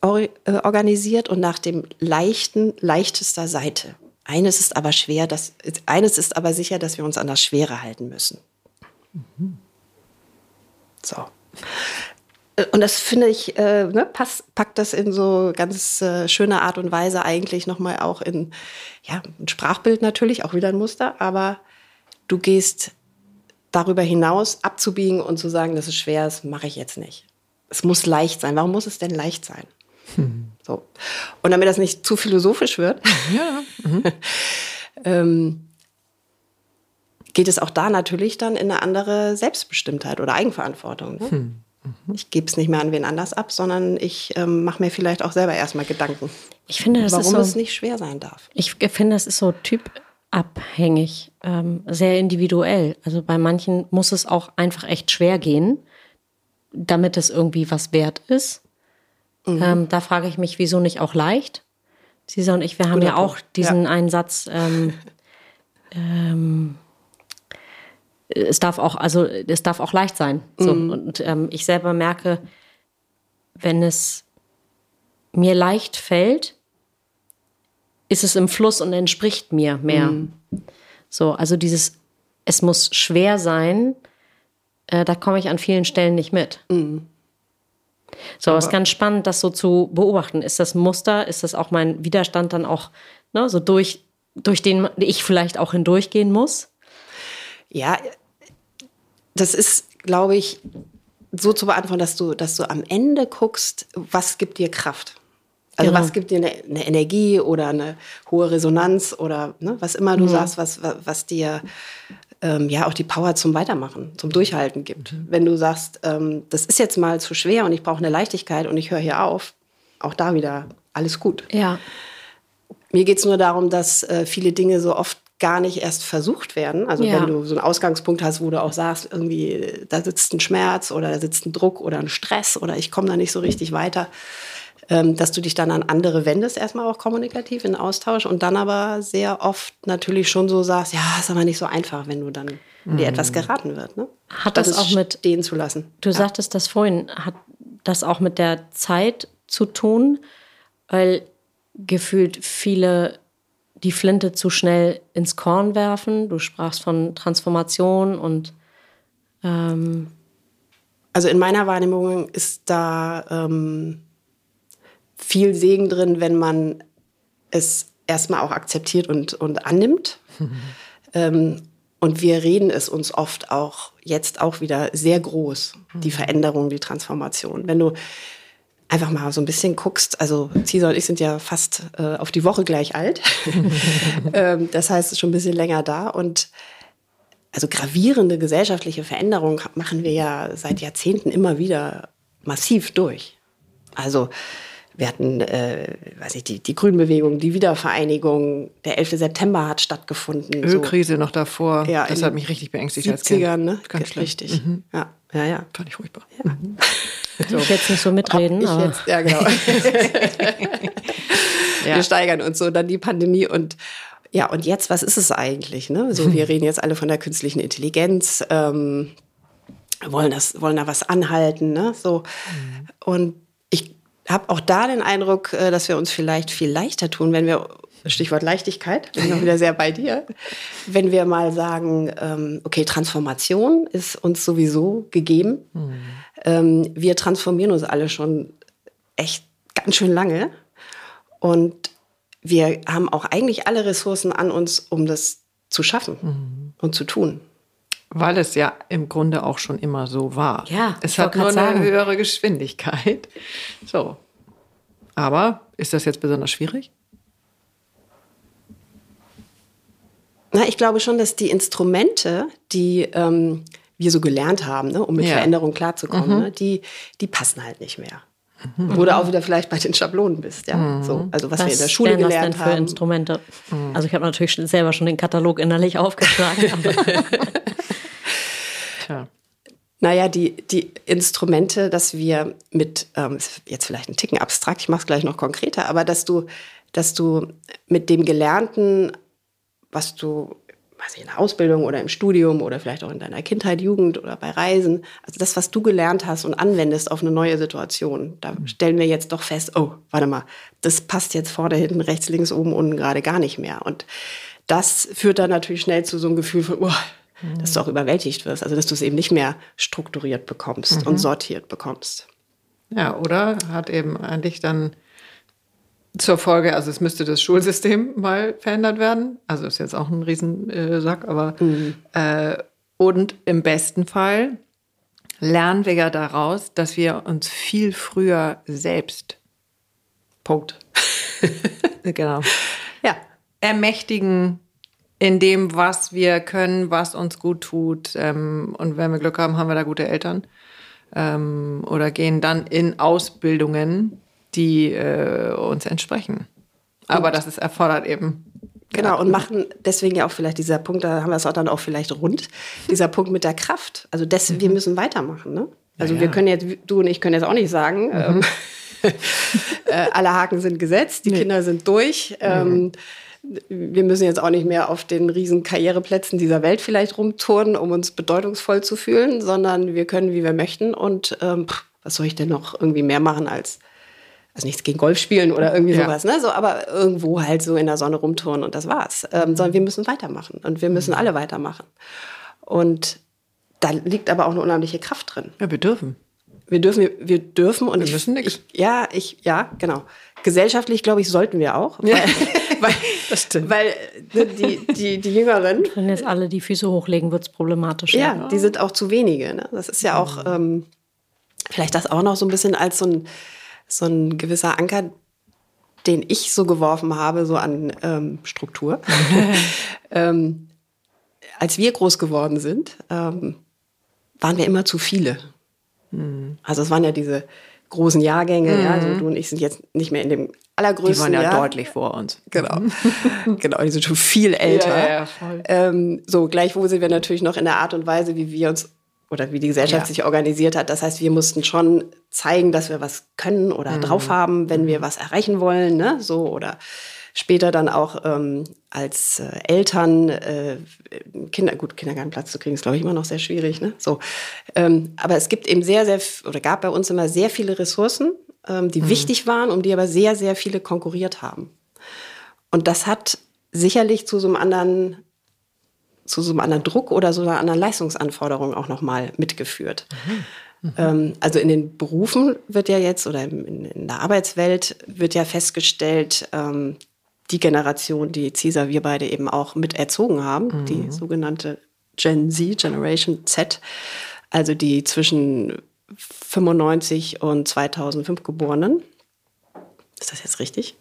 organisiert und nach dem leichten, leichtester Seite. Eines ist aber schwer, dass, eines ist aber sicher, dass wir uns an das Schwere halten müssen. Mhm. So. Und das finde ich, äh, ne, pass, packt das in so ganz äh, schöne Art und Weise eigentlich nochmal auch in, ja, ein Sprachbild natürlich, auch wieder ein Muster, aber du gehst darüber hinaus abzubiegen und zu sagen, das ist schwer, das mache ich jetzt nicht. Es muss leicht sein. Warum muss es denn leicht sein? Hm. So. Und damit das nicht zu philosophisch wird, ja. mhm. ähm, geht es auch da natürlich dann in eine andere Selbstbestimmtheit oder Eigenverantwortung. Ne? Hm. Mhm. Ich gebe es nicht mehr an wen anders ab, sondern ich ähm, mache mir vielleicht auch selber erstmal Gedanken. Ich finde, das warum ist so, es nicht schwer sein darf. Ich finde, das ist so typabhängig, ähm, sehr individuell. Also bei manchen muss es auch einfach echt schwer gehen, damit es irgendwie was wert ist. Mhm. Ähm, da frage ich mich, wieso nicht auch leicht? Cesar und ich, wir haben Guter ja auch diesen ja. einen Satz, ähm, ähm, es darf auch, also es darf auch leicht sein. So. Mhm. Und ähm, ich selber merke, wenn es mir leicht fällt, ist es im Fluss und entspricht mir mehr. Mhm. So, also dieses, es muss schwer sein, äh, da komme ich an vielen Stellen nicht mit. Mhm. So, aber es ist ganz spannend, das so zu beobachten. Ist das Muster, ist das auch mein Widerstand dann auch ne, so durch, durch den ich vielleicht auch hindurchgehen muss? Ja, das ist, glaube ich, so zu beantworten, dass du, dass du am Ende guckst, was gibt dir Kraft? Also genau. was gibt dir eine, eine, Energie oder eine hohe Resonanz oder ne, was immer du mhm. sagst, was, was, was dir ähm, ja auch die Power zum Weitermachen, zum Durchhalten gibt. Mhm. Wenn du sagst, ähm, das ist jetzt mal zu schwer und ich brauche eine Leichtigkeit und ich höre hier auf, auch da wieder alles gut. Ja. Mir geht es nur darum, dass äh, viele Dinge so oft gar nicht erst versucht werden. Also ja. wenn du so einen Ausgangspunkt hast, wo du auch sagst, irgendwie da sitzt ein Schmerz oder da sitzt ein Druck oder ein Stress oder ich komme da nicht so richtig weiter, dass du dich dann an andere wendest, erstmal auch kommunikativ in Austausch und dann aber sehr oft natürlich schon so sagst, ja, ist aber nicht so einfach, wenn du dann mhm. dir etwas geraten wird. Ne? Hat das, das auch mit stehen zu lassen? Du ja. sagtest das vorhin, hat das auch mit der Zeit zu tun, weil gefühlt viele die Flinte zu schnell ins Korn werfen. Du sprachst von Transformation und ähm also in meiner Wahrnehmung ist da ähm, viel Segen drin, wenn man es erstmal auch akzeptiert und, und annimmt. Mhm. Ähm, Und wir reden es uns oft auch jetzt auch wieder sehr groß, die Veränderung, die Transformation. Wenn du einfach mal so ein bisschen guckst, also Cesar und ich sind ja fast äh, auf die Woche gleich alt. ähm, das heißt, schon ein bisschen länger da. Und also gravierende gesellschaftliche Veränderungen machen wir ja seit Jahrzehnten immer wieder massiv durch. Also wir hatten, äh, weiß ich, die, die Grünbewegung, die Wiedervereinigung, der 11. September hat stattgefunden. Ölkrise so. noch davor. Ja, das hat mich richtig beängstigt 70ern, als Kind. Ne? Ganz schlimm. Richtig. Mhm. Ja, ja, ja. Fand ich furchtbar. Ja. Mhm. So. Ich jetzt nicht so mitreden. Ich aber. Jetzt, ja, genau. ja. Wir steigern uns so dann die Pandemie und ja, und jetzt, was ist es eigentlich? Ne? So, wir reden jetzt alle von der künstlichen Intelligenz, ähm, wollen, das, wollen da was anhalten. Ne? So. Mhm. Und habe auch da den Eindruck, äh, dass wir uns vielleicht viel leichter tun, wenn wir, Stichwort Leichtigkeit, bin ich auch wieder sehr bei dir, wenn wir mal sagen, ähm, okay, Transformation ist uns sowieso gegeben. Mhm. Wir transformieren uns alle schon echt ganz schön lange. Und wir haben auch eigentlich alle Ressourcen an uns, um das zu schaffen mhm. und zu tun. Weil es ja im Grunde auch schon immer so war. Ja, es hat nur eine sagen. höhere Geschwindigkeit. So. Aber ist das jetzt besonders schwierig? Na, ich glaube schon, dass die Instrumente, die ähm, wir so gelernt haben, ne, um mit ja. Veränderung klarzukommen, mhm. ne, die, die passen halt nicht mehr. Mhm. Wo du auch wieder vielleicht bei den Schablonen bist, ja. Mhm. So, also was, was wir in der Schule gelernt das denn für haben. Instrumente? Mhm. Also ich habe natürlich selber schon den Katalog innerlich aufgeschlagen. Tja. Naja, die, die Instrumente, dass wir mit, ähm, jetzt vielleicht ein Ticken abstrakt, ich mache es gleich noch konkreter, aber dass du, dass du mit dem Gelernten, was du weiß ich, in der Ausbildung oder im Studium oder vielleicht auch in deiner Kindheit, Jugend oder bei Reisen. Also das, was du gelernt hast und anwendest auf eine neue Situation, da stellen wir jetzt doch fest, oh, warte mal, das passt jetzt vorne, hinten, rechts, links, oben, unten gerade gar nicht mehr. Und das führt dann natürlich schnell zu so einem Gefühl von, oh, dass du auch überwältigt wirst, also dass du es eben nicht mehr strukturiert bekommst mhm. und sortiert bekommst. Ja, oder hat eben eigentlich dann zur Folge, also es müsste das Schulsystem mal verändert werden. Also ist jetzt auch ein Riesensack, aber mhm. äh, und im besten Fall lernen wir ja daraus, dass wir uns viel früher selbst Punkt. genau. Ja. Ermächtigen in dem, was wir können, was uns gut tut. Ähm, und wenn wir Glück haben, haben wir da gute Eltern. Ähm, oder gehen dann in Ausbildungen, die äh, uns entsprechen. Aber und das ist, erfordert eben. Genau, und machen deswegen ja auch vielleicht dieser Punkt, da haben wir es auch dann auch vielleicht rund, dieser Punkt mit der Kraft. Also das, mhm. wir müssen weitermachen. Ne? Also ja, ja. wir können jetzt, du und ich können jetzt auch nicht sagen, mhm. ähm, äh, alle Haken sind gesetzt, die nee. Kinder sind durch. Ähm, wir müssen jetzt auch nicht mehr auf den riesen Karriereplätzen dieser Welt vielleicht rumturnen, um uns bedeutungsvoll zu fühlen, sondern wir können, wie wir möchten. Und ähm, was soll ich denn noch irgendwie mehr machen als also nichts gegen Golf spielen oder irgendwie ja. sowas, ne? So, aber irgendwo halt so in der Sonne rumturnen und das war's. Ähm, sondern wir müssen weitermachen und wir müssen alle weitermachen. Und da liegt aber auch eine unheimliche Kraft drin. Ja, wir dürfen. Wir dürfen, wir, dürfen und wir müssen nichts. Ja, ich, ja, genau. Gesellschaftlich, glaube ich, sollten wir auch. Weil, weil, das stimmt. Weil ne, die, die, die Jüngeren. Wenn jetzt alle die Füße hochlegen, wird es problematisch. Ja, die sind auch zu wenige. Ne? Das ist ja auch ähm, vielleicht das auch noch so ein bisschen als so ein so ein gewisser Anker, den ich so geworfen habe, so an ähm, Struktur. ähm, als wir groß geworden sind, ähm, waren wir immer zu viele. Mhm. Also es waren ja diese großen Jahrgänge, mhm. ja, also du und ich sind jetzt nicht mehr in dem allergrößten Die waren ja Jahr. deutlich vor uns. Genau. genau, die sind schon viel älter. Ja, ja, voll. Ähm, so, gleichwohl sind wir natürlich noch in der Art und Weise, wie wir uns oder wie die Gesellschaft ja. sich organisiert hat. Das heißt, wir mussten schon zeigen, dass wir was können oder mhm. drauf haben, wenn wir mhm. was erreichen wollen, ne? So oder später dann auch ähm, als äh, Eltern äh, Kinder, gut, Kindergartenplatz zu kriegen, ist glaube ich immer noch sehr schwierig, ne? So, ähm, aber es gibt eben sehr, sehr oder gab bei uns immer sehr viele Ressourcen, ähm, die mhm. wichtig waren, um die aber sehr, sehr viele konkurriert haben. Und das hat sicherlich zu so einem anderen zu so einem anderen Druck oder so einer anderen Leistungsanforderung auch nochmal mitgeführt. Mhm. Mhm. Ähm, also in den Berufen wird ja jetzt oder in, in der Arbeitswelt wird ja festgestellt, ähm, die Generation, die Cesar, wir beide eben auch mit erzogen haben, mhm. die sogenannte Gen Z, Generation Z, also die zwischen 95 und 2005 Geborenen. Ist das jetzt richtig?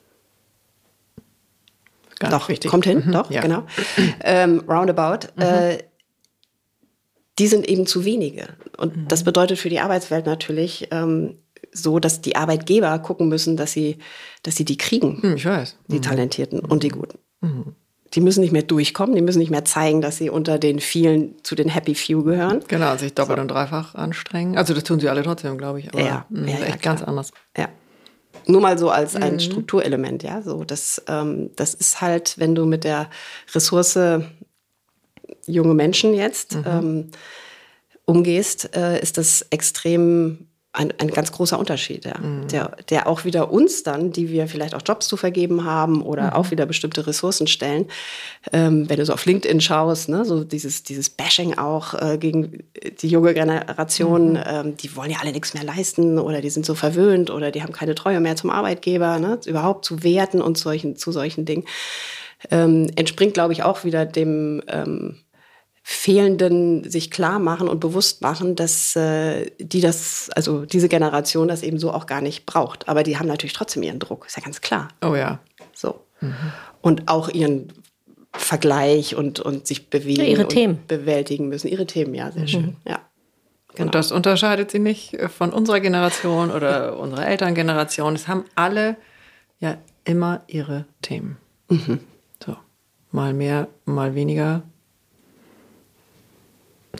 Gar doch, richtig. kommt hin, Mhm, doch, ja. genau. Ähm, roundabout. Äh, die sind eben zu wenige. Und das bedeutet für die Arbeitswelt natürlich ähm, so, dass die Arbeitgeber gucken müssen, dass sie, dass sie die kriegen, Hm, ich weiß. die Talentierten und die Guten. Die müssen nicht mehr durchkommen, die müssen nicht mehr zeigen, dass sie unter den vielen zu den Happy Few gehören. Genau, sich doppelt und dreifach anstrengen. Also das tun sie alle trotzdem, glaube ich. Aber Ja, mh, ja, ist ja, echt klar. ganz anders. Ja. Nur mal so als ein Strukturelement, ja. So, das, ähm, das ist halt, wenn du mit der Ressource junge Menschen jetzt ähm, umgehst, äh, ist das extrem ein, ein ganz großer Unterschied, ja. Der, der auch wieder uns dann, die wir vielleicht auch Jobs zu vergeben haben oder auch wieder bestimmte Ressourcen stellen, ähm, wenn du so auf LinkedIn schaust, ne, so dieses, dieses Bashing auch äh, gegen die junge Generation, ähm, die wollen ja alle nichts mehr leisten oder die sind so verwöhnt oder die haben keine Treue mehr zum Arbeitgeber, ne, überhaupt zu Werten und solchen, zu solchen Dingen, ähm, entspringt, glaube ich, auch wieder dem ähm, fehlenden sich klar machen und bewusst machen, dass äh, die das, also diese Generation das eben so auch gar nicht braucht. Aber die haben natürlich trotzdem ihren Druck, ist ja ganz klar. Oh ja. So. Und auch ihren Vergleich und, und sich bewegen Ja, ihre und Themen. bewältigen müssen. Ihre Themen, ja, sehr schön. Ja. Genau. Und das unterscheidet sie nicht äh, von unserer Generation oder unserer Elterngeneration. Es haben alle ja immer ihre Themen. So. Mal mehr, mal weniger.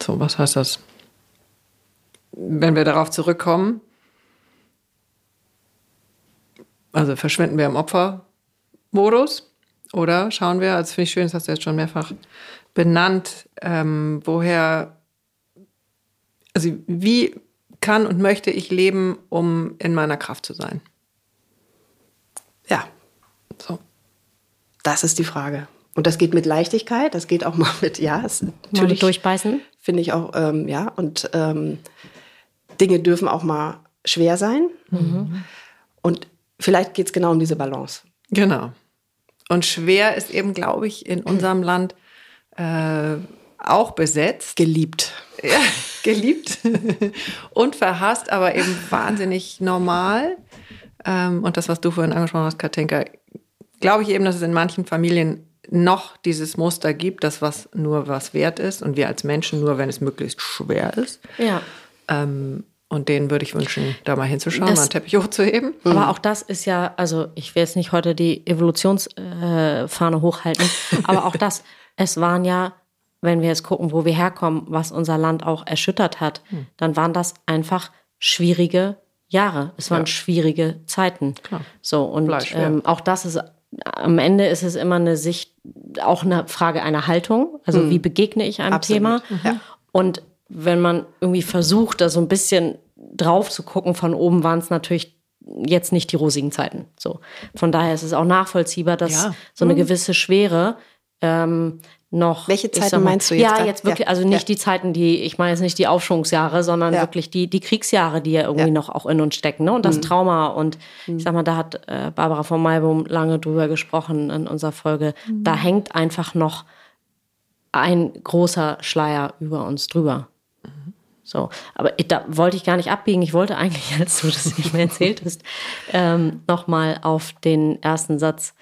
So, was heißt das? Wenn wir darauf zurückkommen, also verschwinden wir im Opfermodus oder schauen wir, also finde ich schön, das hast du jetzt schon mehrfach benannt, ähm, woher also wie kann und möchte ich leben, um in meiner Kraft zu sein? ja, So. das ist die Frage. Und das geht mit Leichtigkeit, das geht auch mal mit, ja, es, Mal mit natürlich durchbeißen. Finde ich auch, ähm, ja, und ähm, Dinge dürfen auch mal schwer sein. Und vielleicht geht es genau um diese Balance. Genau. Und schwer ist eben, glaube ich, in unserem Land äh, auch besetzt. Geliebt. Ja, geliebt und verhasst, aber eben wahnsinnig normal. Ähm, und das, was du vorhin angesprochen hast, Katinka, glaube ich eben, dass es in manchen Familien noch dieses Muster gibt, dass was nur was wert ist und wir als Menschen nur, wenn es möglichst schwer ist. Ja. Ähm, und denen würde ich wünschen, da mal hinzuschauen, Das- mal einen Teppich hochzuheben. Aber auch das ist ja, also ich will jetzt nicht heute die Evolutionsfahne äh, hochhalten, aber auch das, es waren ja, wenn wir jetzt gucken, wo wir herkommen, was unser Land auch erschüttert hat, dann waren das einfach schwierige Jahre. Es waren Ja. schwierige Zeiten. So und Bleibt schwer. ähm, auch das ist am Ende ist es immer eine Sicht, auch eine Frage einer Haltung. Also wie begegne ich einem Absolut. Thema? Und wenn man irgendwie versucht, da so ein bisschen drauf zu gucken von oben, waren es natürlich jetzt nicht die rosigen Zeiten. So. Von daher ist es auch nachvollziehbar, dass Ja. so eine gewisse Schwere ähm, noch. Welche Zeiten mal- meinst du jetzt Ja, grad? jetzt wirklich, Ja. also nicht Ja. die Zeiten, die, ich meine jetzt nicht die Aufschwungsjahre, sondern Ja. wirklich die, die Kriegsjahre, die ja irgendwie. Mhm. noch auch in uns stecken. Ne? Und das Trauma. Und ich sag mal, da hat äh, Barbara von Malbohm lange drüber gesprochen in unserer Folge. Mhm. Da hängt einfach noch ein großer Schleier über uns drüber. So, aber ich, da wollte ich gar nicht abbiegen. Ich wollte eigentlich, als du das nicht mehr erzählt hast, ähm, nochmal auf den ersten Satz,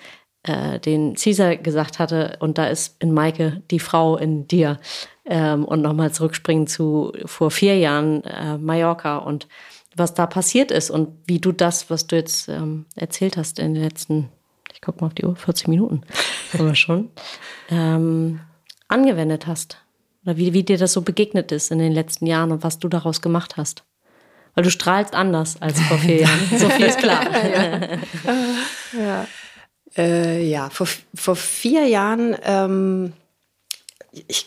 äh, den Caesar gesagt hatte. Und da ist in Maike die Frau in dir. Ähm, und nochmal zurückspringen zu vor vier Jahren äh, Mallorca und was da passiert ist und wie du das, was du jetzt ähm, erzählt hast in den letzten, ich gucke mal auf die Uhr, 40 Minuten haben wir schon, ähm, angewendet hast. Oder wie, wie dir das so begegnet ist in den letzten Jahren und was du daraus gemacht hast. Weil du strahlst anders als vor vier Jahren. So viel ist klar. Äh, ja, vor, vor vier Jahren, ähm, ich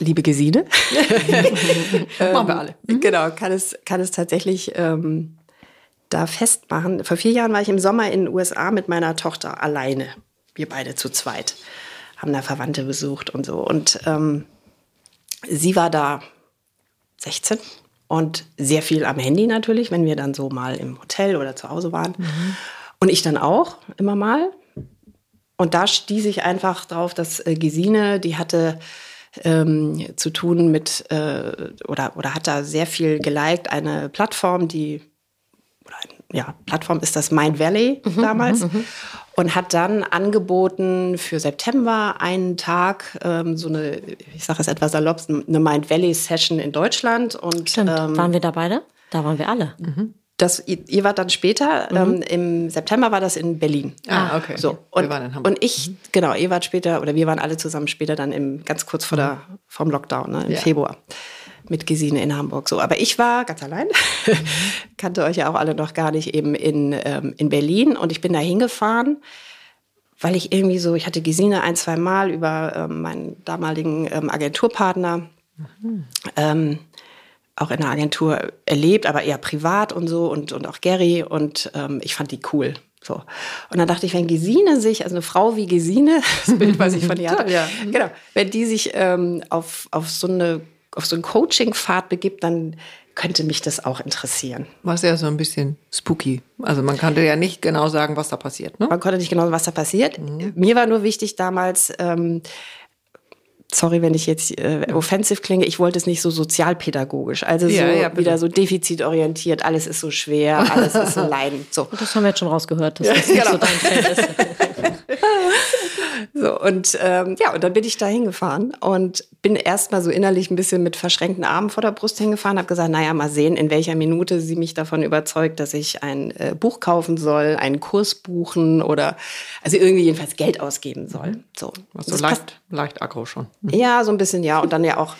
liebe Gesine. Machen wir alle. Genau, kann es, kann es tatsächlich ähm, da festmachen. Vor vier Jahren war ich im Sommer in den USA mit meiner Tochter alleine. Wir beide zu zweit. Haben da Verwandte besucht und so. Und ähm, sie war da 16 und sehr viel am Handy natürlich, wenn wir dann so mal im Hotel oder zu Hause waren. Und ich dann auch, immer mal. Und da stieß ich einfach drauf, dass äh, Gesine, die hatte ähm, zu tun mit, äh, oder, oder hat da sehr viel geliked, eine Plattform, die, oder ein, ja, Plattform ist das Mind Valley mhm, damals. Mhm, mhm. und hat dann angeboten für September einen Tag ähm, so eine, ich sage es etwas salopp, eine Mind Valley Session in Deutschland. Und, Stimmt. Ähm, waren wir da beide? Da waren wir alle. Mhm. Das, ihr, wart dann später, mhm. ähm, im September war das in Berlin. Ah, ah okay. So. Und, wir waren in Hamburg. Und ich, mhm. genau, ihr wart später, oder wir waren alle zusammen später dann im, ganz kurz vor der, vom Lockdown, ne, im ja. Februar mit Gesine in Hamburg. So, aber ich war ganz allein, mhm. kannte euch ja auch alle noch gar nicht eben in, ähm, in Berlin und ich bin da hingefahren, weil ich irgendwie so, ich hatte Gesine ein, zwei Mal über ähm, meinen damaligen ähm, Agenturpartner mhm. Auch in der Agentur erlebt, aber eher privat und so und, und auch Gary und ähm, ich fand die cool. So. Und dann dachte ich, wenn Gesine sich, also eine Frau wie Gesine, das Bild, was ich von ihr hatte, ja. genau, wenn die sich ähm, auf, auf so eine auf so einen Coaching-Pfad begibt, dann könnte mich das auch interessieren. War ja so ein bisschen spooky. Also man konnte ja nicht genau sagen, was da passiert. Ne? Man konnte nicht genau sagen, was da passiert. Mhm. Mir war nur wichtig damals, ähm, sorry, wenn ich jetzt äh, offensiv klinge, ich wollte es nicht so sozialpädagogisch, also so ja, ja, wieder so defizitorientiert, alles ist so schwer, alles ist so leidend. So. Das haben wir jetzt schon rausgehört, dass das nicht so dein Feld ist. so, und ähm, ja, und dann bin ich da hingefahren und bin erstmal so innerlich ein bisschen mit verschränkten Armen vor der Brust hingefahren, habe gesagt, naja, mal sehen, in welcher Minute sie mich davon überzeugt, dass ich ein äh, Buch kaufen soll, einen Kurs buchen oder also irgendwie jedenfalls Geld ausgeben soll. Mhm. So, Was so leicht, leicht aggro schon. Mhm. Ja, so ein bisschen, ja. Und dann ja auch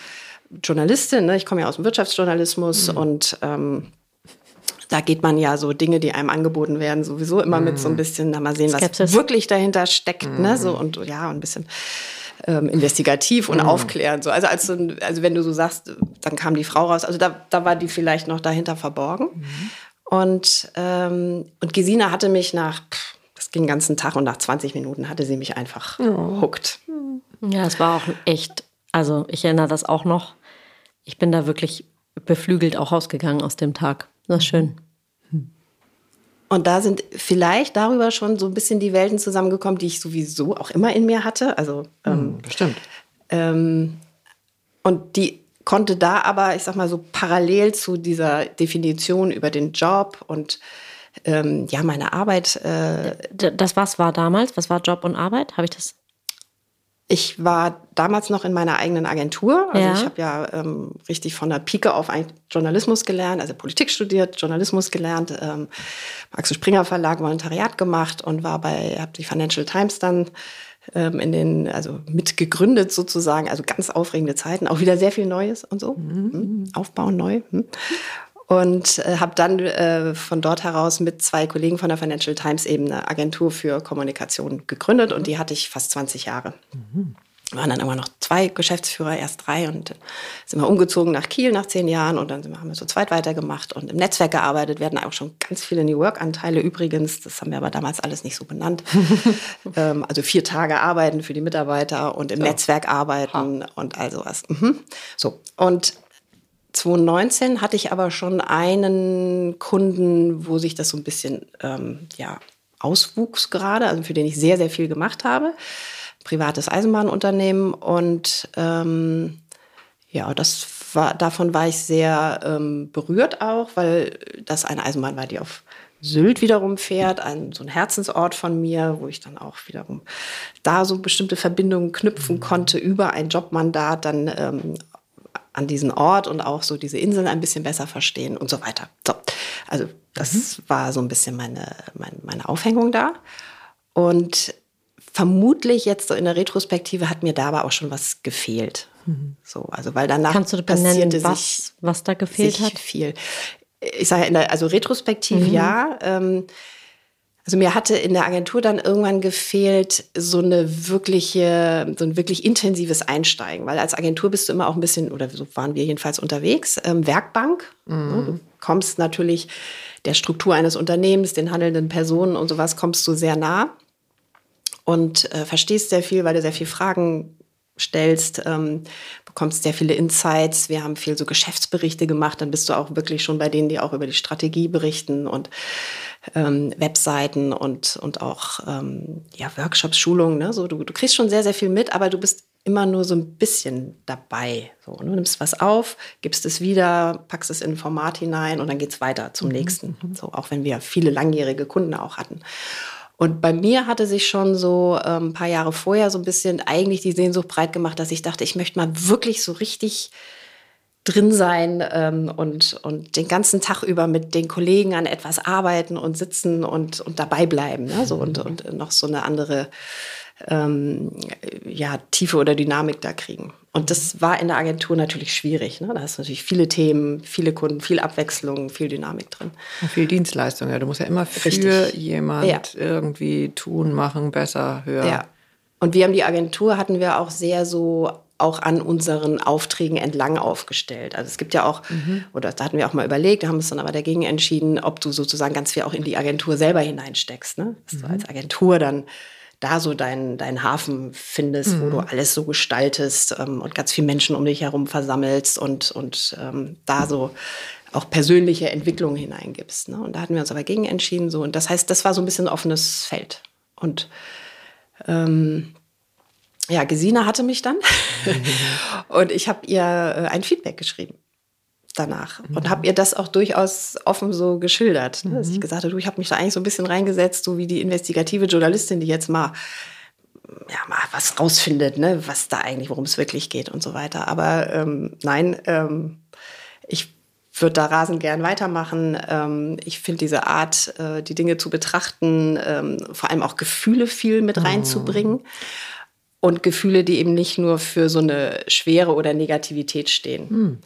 Journalistin, ne? ich komme ja aus dem Wirtschaftsjournalismus mhm. und ähm, da geht man ja so Dinge, die einem angeboten werden, sowieso immer mit so ein mhm. bisschen, na mal sehen, Skepsis. was wirklich dahinter steckt, mm. ne? So mhm. und ja, ein bisschen ähm, investigativ und mm. aufklärend. So. Also, als du, also wenn du so sagst, dann kam die Frau raus, also da, da war die vielleicht noch dahinter verborgen. Mm. Und, ähm, und Gesina hatte mich nach, das ging den ganzen Tag und nach 20 Minuten hatte sie mich einfach oh. hooked. Ja, es war auch echt, also ich erinnere das auch noch. Ich bin da wirklich beflügelt auch rausgegangen aus dem Tag. Das ist schön. Und da sind vielleicht darüber schon so ein bisschen die Welten zusammengekommen, die ich sowieso auch immer in mir hatte. Also hm, ähm, bestimmt. Ähm, und die konnte da aber, ich sag mal so parallel zu dieser Definition über den Job und ähm, ja meine Arbeit. Äh, das was war damals? Was war Job und Arbeit? Habe ich das? Ich war damals noch in meiner eigenen Agentur. Also ja. ich habe ja ähm, richtig von der Pike auf Journalismus gelernt, also Politik studiert, Journalismus gelernt, ähm, Axel Springer Verlag Volontariat gemacht und war bei, habe die Financial Times dann ähm, in den, also mitgegründet sozusagen, also ganz aufregende Zeiten, auch wieder sehr viel Neues und so, mhm. Hm, aufbauen neu. Hm und äh, habe dann äh, von dort heraus mit zwei Kollegen von der Financial Times eben eine Agentur für Kommunikation gegründet und die hatte ich fast 20 Jahre. Mhm. waren dann immer noch zwei Geschäftsführer, erst drei und sind wir umgezogen nach Kiel nach zehn Jahren und dann wir, haben wir so zweit weitergemacht und im Netzwerk gearbeitet. Wir hatten auch schon ganz viele New Work-Anteile übrigens, das haben wir aber damals alles nicht so benannt. ähm, also vier Tage arbeiten für die Mitarbeiter und im so. Netzwerk arbeiten ha. und all sowas. Mhm. So, und 2019 hatte ich aber schon einen Kunden, wo sich das so ein bisschen ähm, ja, auswuchs gerade, also für den ich sehr, sehr viel gemacht habe. Privates Eisenbahnunternehmen und ähm, ja, das war, davon war ich sehr ähm, berührt auch, weil das eine Eisenbahn war, die auf Sylt wiederum fährt, ein, so ein Herzensort von mir, wo ich dann auch wiederum da so bestimmte Verbindungen knüpfen konnte über ein Jobmandat dann ähm, an diesen Ort und auch so diese Inseln ein bisschen besser verstehen und so weiter. So, also das mhm. war so ein bisschen meine, meine, meine Aufhängung da. Und vermutlich jetzt so in der Retrospektive hat mir da aber auch schon was gefehlt. Mhm. So, also weil danach Kannst du benennen, passierte was, sich, was da gefehlt hat? Viel. Ich sage ja, also retrospektiv mhm. ja. Ähm, also mir hatte in der Agentur dann irgendwann gefehlt so eine wirkliche, so ein wirklich intensives Einsteigen, weil als Agentur bist du immer auch ein bisschen, oder so waren wir jedenfalls unterwegs, ähm, Werkbank. Mhm. Du kommst natürlich der Struktur eines Unternehmens, den handelnden Personen und sowas kommst du sehr nah und äh, verstehst sehr viel, weil du sehr viel Fragen stellst, ähm, bekommst sehr viele Insights. Wir haben viel so Geschäftsberichte gemacht, dann bist du auch wirklich schon bei denen, die auch über die Strategie berichten und ähm, Webseiten und, und auch ähm, ja, Workshops, Schulungen. Ne? So, du, du kriegst schon sehr, sehr viel mit, aber du bist immer nur so ein bisschen dabei. So, du nimmst was auf, gibst es wieder, packst es in ein Format hinein und dann geht es weiter zum mhm. nächsten. Mhm. So, auch wenn wir viele langjährige Kunden auch hatten. Und bei mir hatte sich schon so ähm, ein paar Jahre vorher so ein bisschen eigentlich die Sehnsucht breit gemacht, dass ich dachte, ich möchte mal wirklich so richtig drin sein ähm, und, und den ganzen Tag über mit den Kollegen an etwas arbeiten und sitzen und, und dabei bleiben. Ne? So, und, und noch so eine andere ähm, ja, Tiefe oder Dynamik da kriegen. Und das war in der Agentur natürlich schwierig. Ne? Da hast du natürlich viele Themen, viele Kunden, viel Abwechslung, viel Dynamik drin. Und viel Dienstleistung. Ja. Du musst ja immer für Richtig. jemand ja. irgendwie tun, machen, besser, höher. Ja. Und wir haben die Agentur, hatten wir auch sehr so auch an unseren Aufträgen entlang aufgestellt. Also es gibt ja auch, mhm. oder da hatten wir auch mal überlegt, haben uns dann aber dagegen entschieden, ob du sozusagen ganz viel auch in die Agentur selber hineinsteckst. Ne? Dass mhm. du als Agentur dann da so deinen dein Hafen findest, mhm. wo du mhm. alles so gestaltest ähm, und ganz viele Menschen um dich herum versammelst und, und ähm, da so auch persönliche Entwicklungen hineingibst. Ne? Und da hatten wir uns aber gegen entschieden. So. Und das heißt, das war so ein bisschen ein offenes Feld. Und ähm, ja, Gesina hatte mich dann und ich habe ihr äh, ein Feedback geschrieben danach mhm. und habe ihr das auch durchaus offen so geschildert, ne? dass ich mhm. gesagt habe, du, ich habe mich da eigentlich so ein bisschen reingesetzt, so wie die investigative Journalistin, die jetzt mal ja, mal was rausfindet, ne, was da eigentlich, worum es wirklich geht und so weiter. Aber ähm, nein, ähm, ich würde da rasend gern weitermachen. Ähm, ich finde diese Art, äh, die Dinge zu betrachten, ähm, vor allem auch Gefühle viel mit mhm. reinzubringen. Mhm und Gefühle, die eben nicht nur für so eine Schwere oder Negativität stehen. Hm.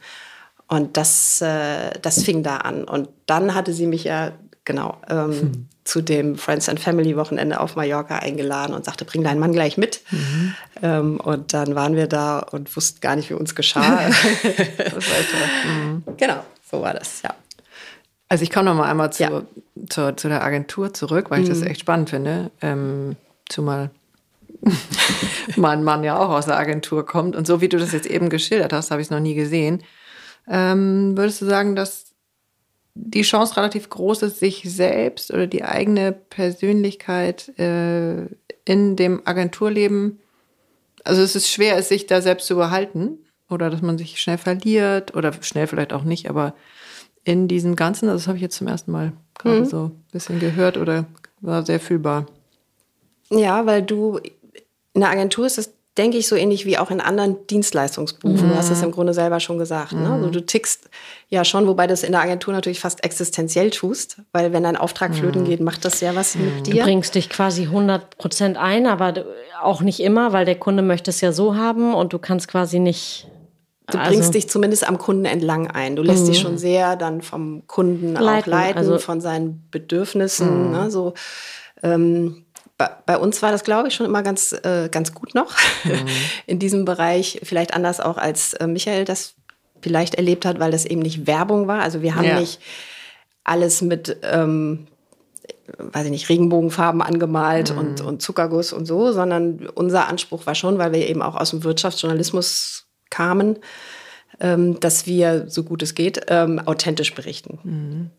Und das, äh, das fing da an. Und dann hatte sie mich ja genau ähm, hm. zu dem Friends and Family Wochenende auf Mallorca eingeladen und sagte, bring deinen Mann gleich mit. Mhm. Ähm, und dann waren wir da und wussten gar nicht, wie uns geschah. mhm. Genau, so war das, ja. Also ich komme noch mal einmal zu, ja. zu, zu, der Agentur zurück, weil ich das mhm. echt spannend finde. Ähm, zumal mein Mann ja auch aus der Agentur kommt. Und so wie du das jetzt eben geschildert hast, habe ich es noch nie gesehen. Ähm, würdest du sagen, dass die Chance relativ groß ist, sich selbst oder die eigene Persönlichkeit äh, in dem Agenturleben, also es ist schwer, es sich da selbst zu behalten oder dass man sich schnell verliert oder schnell vielleicht auch nicht, aber in diesem Ganzen, also das habe ich jetzt zum ersten Mal gerade mhm. so ein bisschen gehört oder war sehr fühlbar. Ja, weil du in der Agentur ist es, denke ich, so ähnlich wie auch in anderen Dienstleistungsberufen. Mhm. Du hast es im Grunde selber schon gesagt. Ne? Also mhm. du tickst ja schon, wobei du es in der Agentur natürlich fast existenziell tust, weil wenn dein Auftrag flöten mhm. geht, macht das ja was mit dir. Du bringst dich quasi 100 Prozent ein, aber auch nicht immer, weil der Kunde möchte es ja so haben und du kannst quasi nicht Du also, bringst dich zumindest am Kunden entlang ein. Du lässt dich mhm. schon sehr dann vom Kunden leiten, auch leiten, also, von seinen Bedürfnissen. Mhm. Ne, so, ähm, bei uns war das, glaube ich, schon immer ganz, äh, ganz gut noch mhm. in diesem Bereich. Vielleicht anders auch als äh, Michael das vielleicht erlebt hat, weil das eben nicht Werbung war. Also wir haben ja. nicht alles mit, ähm, weiß ich nicht, Regenbogenfarben angemalt mhm. und, und Zuckerguss und so, sondern unser Anspruch war schon, weil wir eben auch aus dem Wirtschaftsjournalismus kamen, ähm, dass wir, so gut es geht, ähm, authentisch berichten. Mhm.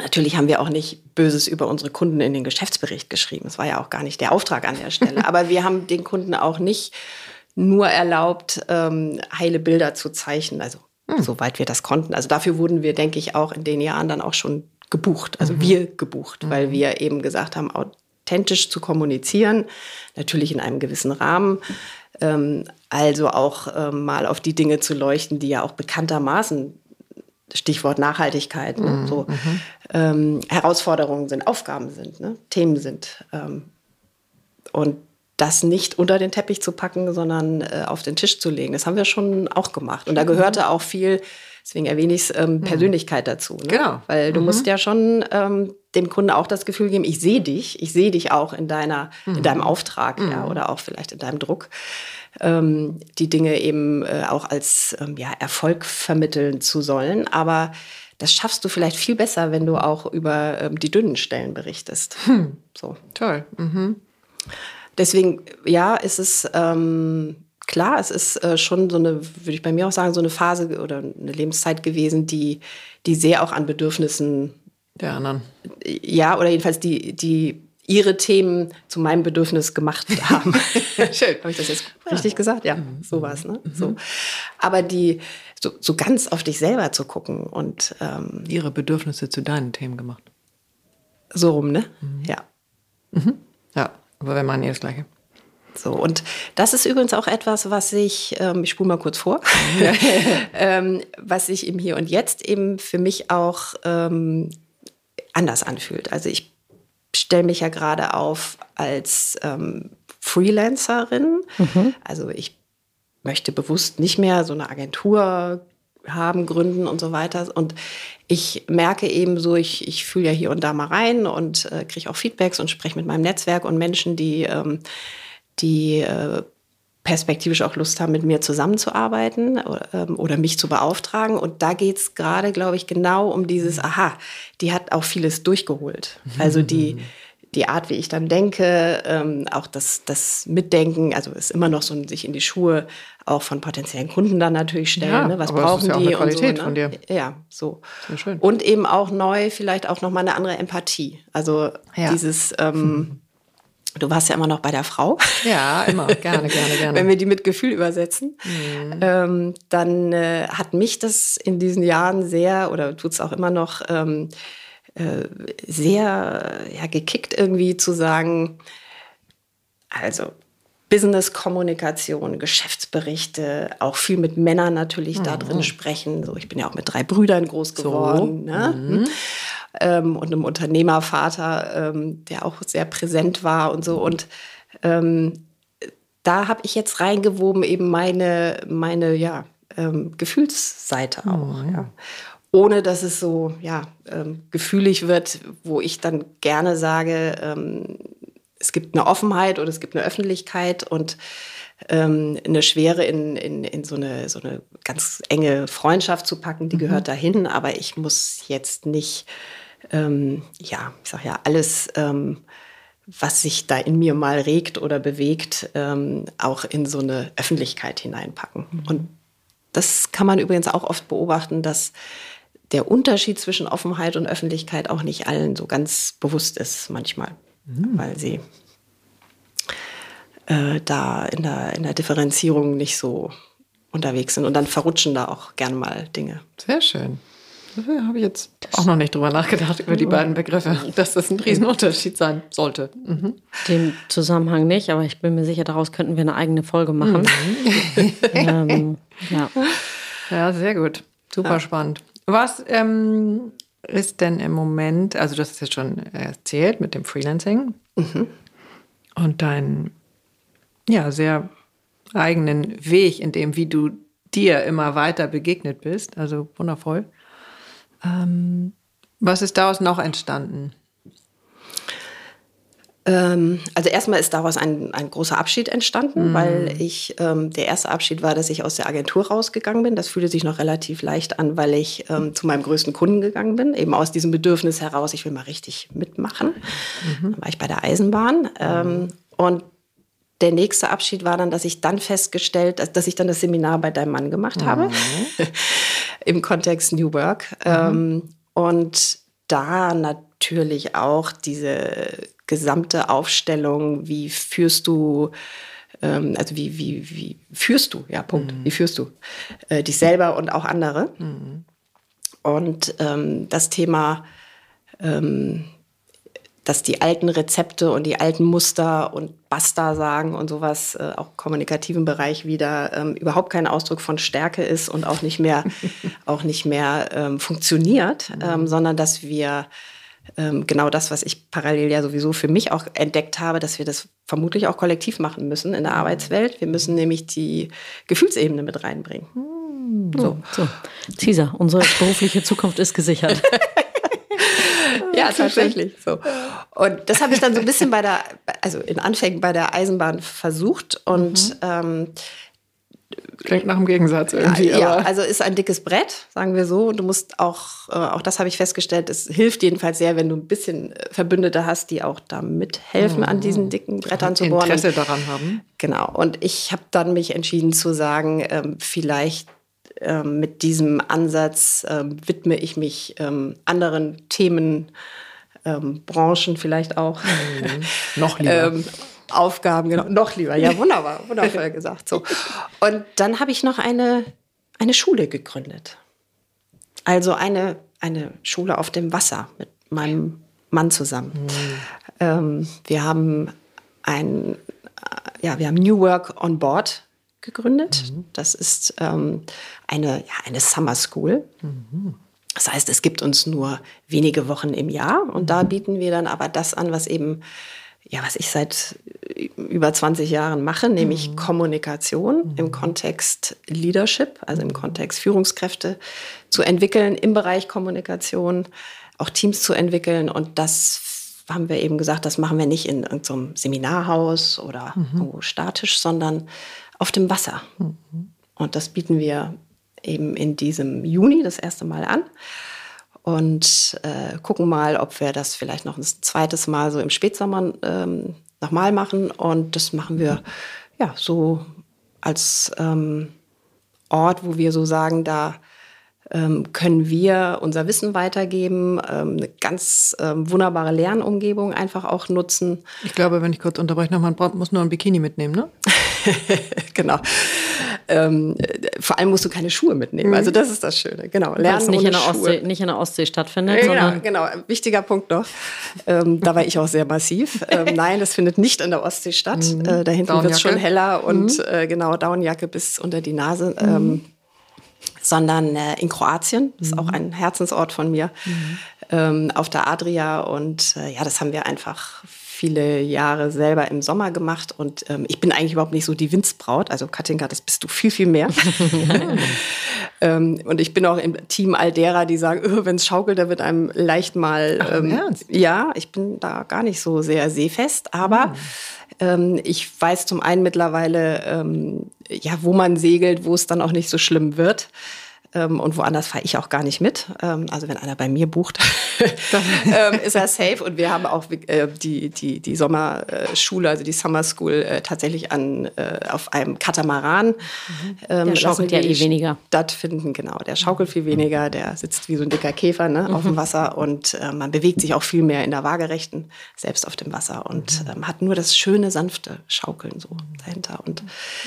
Natürlich haben wir auch nicht Böses über unsere Kunden in den Geschäftsbericht geschrieben. Das war ja auch gar nicht der Auftrag an der Stelle. Aber wir haben den Kunden auch nicht nur erlaubt, ähm, heile Bilder zu zeichnen. Also hm. soweit wir das konnten. Also dafür wurden wir, denke ich, auch in den Jahren dann auch schon gebucht. Also mhm. wir gebucht, mhm. weil wir eben gesagt haben, authentisch zu kommunizieren, natürlich in einem gewissen Rahmen. Ähm, also auch ähm, mal auf die Dinge zu leuchten, die ja auch bekanntermaßen Stichwort Nachhaltigkeit, ne? Mhm, so mhm. ähm, Herausforderungen sind, Aufgaben sind, ne? Themen sind. Ähm, und das nicht unter den Teppich zu packen, sondern äh, auf den Tisch zu legen. Das haben wir schon auch gemacht. Und da mhm. gehörte auch viel, deswegen erwähne ich es, ähm, mhm. Persönlichkeit dazu. Ne? Genau. Weil du mhm. musst ja schon ähm, dem Kunden auch das Gefühl geben, ich sehe dich, ich sehe dich auch in deiner, mhm. in deinem Auftrag, ja, mhm. oder auch vielleicht in deinem Druck ähm, die Dinge eben äh, auch als ähm, ja, Erfolg vermitteln zu sollen. Aber das schaffst du vielleicht viel besser, wenn du auch über ähm, die dünnen Stellen berichtest. Hm. So. Toll. Mhm. Deswegen, ja, ist es ähm, klar, es ist äh, schon so eine, würde ich bei mir auch sagen, so eine Phase oder eine Lebenszeit gewesen, die, die sehr auch an Bedürfnissen der anderen. Ja, oder jedenfalls die, die ihre Themen zu meinem Bedürfnis gemacht haben. Schön. Habe ich das jetzt richtig gesagt? Ja, mhm. sowas. Ne? Mhm. So. Aber die so, so ganz auf dich selber zu gucken und ähm, ihre Bedürfnisse zu deinen Themen gemacht. So rum, ne? Mhm. Ja. Mhm. Ja, aber wir meinen eh das Gleiche. So, und das ist übrigens auch etwas, was ich, ähm, ich spule mal kurz vor, ähm, was sich im Hier und Jetzt eben für mich auch ähm, anders anfühlt. Also ich stelle mich ja gerade auf als ähm, Freelancerin. Mhm. Also ich möchte bewusst nicht mehr so eine Agentur haben, gründen und so weiter. Und ich merke eben so, ich, ich fühle ja hier und da mal rein und äh, kriege auch Feedbacks und spreche mit meinem Netzwerk und Menschen, die, ähm, die äh, perspektivisch auch Lust haben, mit mir zusammenzuarbeiten oder, ähm, oder mich zu beauftragen. Und da geht es gerade, glaube ich, genau um dieses, aha, die hat auch vieles durchgeholt. Also die, die Art, wie ich dann denke, ähm, auch das, das Mitdenken, also ist immer noch so ein sich in die Schuhe auch von potenziellen Kunden dann natürlich stellen. Ja, ne? Was brauchen die? und so, ne? von dir. Ja, so. Sehr schön. Und eben auch neu, vielleicht auch nochmal eine andere Empathie. Also ja. dieses ähm, Du warst ja immer noch bei der Frau. Ja, immer. Gerne, gerne, gerne. Wenn wir die mit Gefühl übersetzen, mhm. ähm, dann äh, hat mich das in diesen Jahren sehr, oder tut es auch immer noch, ähm, äh, sehr ja, gekickt irgendwie zu sagen, also Business-Kommunikation, Geschäftsberichte, auch viel mit Männern natürlich mhm. da drin sprechen. So, ich bin ja auch mit drei Brüdern groß geworden. So. Ne? Mhm. Ähm, und einem Unternehmervater, ähm, der auch sehr präsent war und so. Und ähm, da habe ich jetzt reingewoben eben meine, meine ja, ähm, Gefühlsseite auch. Mhm. Ja. Ohne dass es so ja, ähm, gefühlig wird, wo ich dann gerne sage, ähm, es gibt eine Offenheit oder es gibt eine Öffentlichkeit und ähm, eine Schwere in, in, in so, eine, so eine ganz enge Freundschaft zu packen, die mhm. gehört dahin, aber ich muss jetzt nicht, ähm, ja, ich sag ja, alles, ähm, was sich da in mir mal regt oder bewegt, ähm, auch in so eine Öffentlichkeit hineinpacken. Mhm. Und das kann man übrigens auch oft beobachten, dass der Unterschied zwischen Offenheit und Öffentlichkeit auch nicht allen so ganz bewusst ist manchmal mhm. weil sie äh, da in der, in der Differenzierung nicht so unterwegs sind. Und dann verrutschen da auch gerne mal Dinge. Sehr schön. Da habe ich jetzt auch noch nicht drüber nachgedacht, über die beiden Begriffe, dass das ein Riesenunterschied sein sollte. Mhm. Dem Zusammenhang nicht, aber ich bin mir sicher, daraus könnten wir eine eigene Folge machen. Mhm. ähm, ja. ja, sehr gut. Super ja. spannend. Was ähm, ist denn im Moment, also du hast es jetzt schon erzählt mit dem Freelancing mhm. und deinen ja, sehr eigenen Weg, in dem, wie du dir immer weiter begegnet bist, also wundervoll. Ähm, was ist daraus noch entstanden? Ähm, also erstmal ist daraus ein, ein großer Abschied entstanden, mm. weil ich, ähm, der erste Abschied war, dass ich aus der Agentur rausgegangen bin. Das fühlte sich noch relativ leicht an, weil ich ähm, zu meinem größten Kunden gegangen bin, eben aus diesem Bedürfnis heraus, ich will mal richtig mitmachen. Mhm. Dann war ich bei der Eisenbahn. Mhm. Und der nächste Abschied war dann, dass ich dann festgestellt, dass, dass ich dann das Seminar bei deinem Mann gemacht habe, mhm. im Kontext New Work. Mhm. Ähm, und da natürlich auch diese gesamte Aufstellung, wie führst du, ähm, also wie, wie, wie führst du, ja, Punkt, mhm. wie führst du äh, dich selber und auch andere. Mhm. Und ähm, das Thema, ähm, dass die alten Rezepte und die alten Muster und Basta sagen und sowas äh, auch kommunikativen Bereich wieder ähm, überhaupt kein Ausdruck von Stärke ist und auch nicht mehr, auch nicht mehr ähm, funktioniert, mhm. ähm, sondern dass wir ähm, genau das, was ich parallel ja sowieso für mich auch entdeckt habe, dass wir das vermutlich auch kollektiv machen müssen in der mhm. Arbeitswelt. Wir müssen nämlich die Gefühlsebene mit reinbringen. Mhm. So. so. Caesar, unsere berufliche Zukunft ist gesichert. ja, tatsächlich. So. Und das habe ich dann so ein bisschen bei der, also in Anfängen bei der Eisenbahn versucht und mhm. ähm, Klingt nach dem Gegensatz irgendwie. Ja, ja, also ist ein dickes Brett, sagen wir so. Und du musst auch, äh, auch das habe ich festgestellt, es hilft jedenfalls sehr, wenn du ein bisschen äh, Verbündete hast, die auch da mithelfen, mhm. an diesen mhm. dicken Brettern zu bohren. Interesse daran haben. Genau. Und ich habe dann mich entschieden zu sagen, ähm, vielleicht ähm, mit diesem Ansatz ähm, widme ich mich ähm, anderen Themen ähm, Branchen vielleicht auch. Mhm. Noch lieber. ähm, Aufgaben, genau, noch lieber. Ja, wunderbar, wundervoll gesagt. So. Und dann habe ich noch eine, eine Schule gegründet. Also eine, eine Schule auf dem Wasser mit meinem Mann zusammen. Mhm. Ähm, wir haben ein, ja, wir haben New Work on Board gegründet. Mhm. Das ist ähm, eine, ja, eine Summer School. Mhm. Das heißt, es gibt uns nur wenige Wochen im Jahr und da bieten wir dann aber das an, was eben ja, was ich seit über 20 Jahren mache, nämlich mhm. Kommunikation mhm. im Kontext Leadership, also im Kontext Führungskräfte zu entwickeln im Bereich Kommunikation, auch Teams zu entwickeln. Und das haben wir eben gesagt, das machen wir nicht in irgendeinem Seminarhaus oder mhm. statisch, sondern auf dem Wasser. Mhm. Und das bieten wir eben in diesem Juni das erste Mal an und äh, gucken mal, ob wir das vielleicht noch ein zweites Mal so im Spätsommer ähm, nochmal machen. Und das machen wir ja so als ähm, Ort, wo wir so sagen, da ähm, können wir unser Wissen weitergeben, ähm, eine ganz ähm, wunderbare Lernumgebung einfach auch nutzen. Ich glaube, wenn ich kurz unterbreche, man muss nur ein Bikini mitnehmen, ne? genau. Ähm, vor allem musst du keine Schuhe mitnehmen. Also das ist das Schöne. Genau. Lernen nicht, in der Ostsee, nicht in der Ostsee stattfindet. Genau, genau. Wichtiger Punkt noch. Ähm, da war ich auch sehr massiv. Ähm, nein, das findet nicht in der Ostsee statt. Mhm. Äh, da hinten wird es schon heller und mhm. äh, genau, Downjacke bis unter die Nase. Mhm. Ähm, sondern äh, in Kroatien. Das ist mhm. auch ein Herzensort von mir. Mhm. Ähm, auf der Adria. Und äh, ja, das haben wir einfach viele Jahre selber im Sommer gemacht und ähm, ich bin eigentlich überhaupt nicht so die Winzbraut. Also Katinka, das bist du viel, viel mehr. ähm, und ich bin auch im Team all derer, die sagen, oh, wenn es schaukelt, da wird einem leicht mal. Ähm, Ach, ja, ich bin da gar nicht so sehr seefest, aber mhm. ich weiß zum einen mittlerweile, ähm, ja, wo man segelt, wo es dann auch nicht so schlimm wird. Ähm, und woanders fahre ich auch gar nicht mit. Ähm, also wenn einer bei mir bucht, ähm, ist er safe. Und wir haben auch äh, die, die, die Sommerschule, also die Summer School, äh, tatsächlich an, äh, auf einem Katamaran. Mhm. Ähm, der schaukelt ja eh weniger. Stattfinden, genau. Der schaukelt viel weniger, der sitzt wie so ein dicker Käfer ne, mhm. auf dem Wasser und äh, man bewegt sich auch viel mehr in der Waagerechten, selbst auf dem Wasser und mhm. ähm, hat nur das schöne, sanfte Schaukeln so dahinter. Und,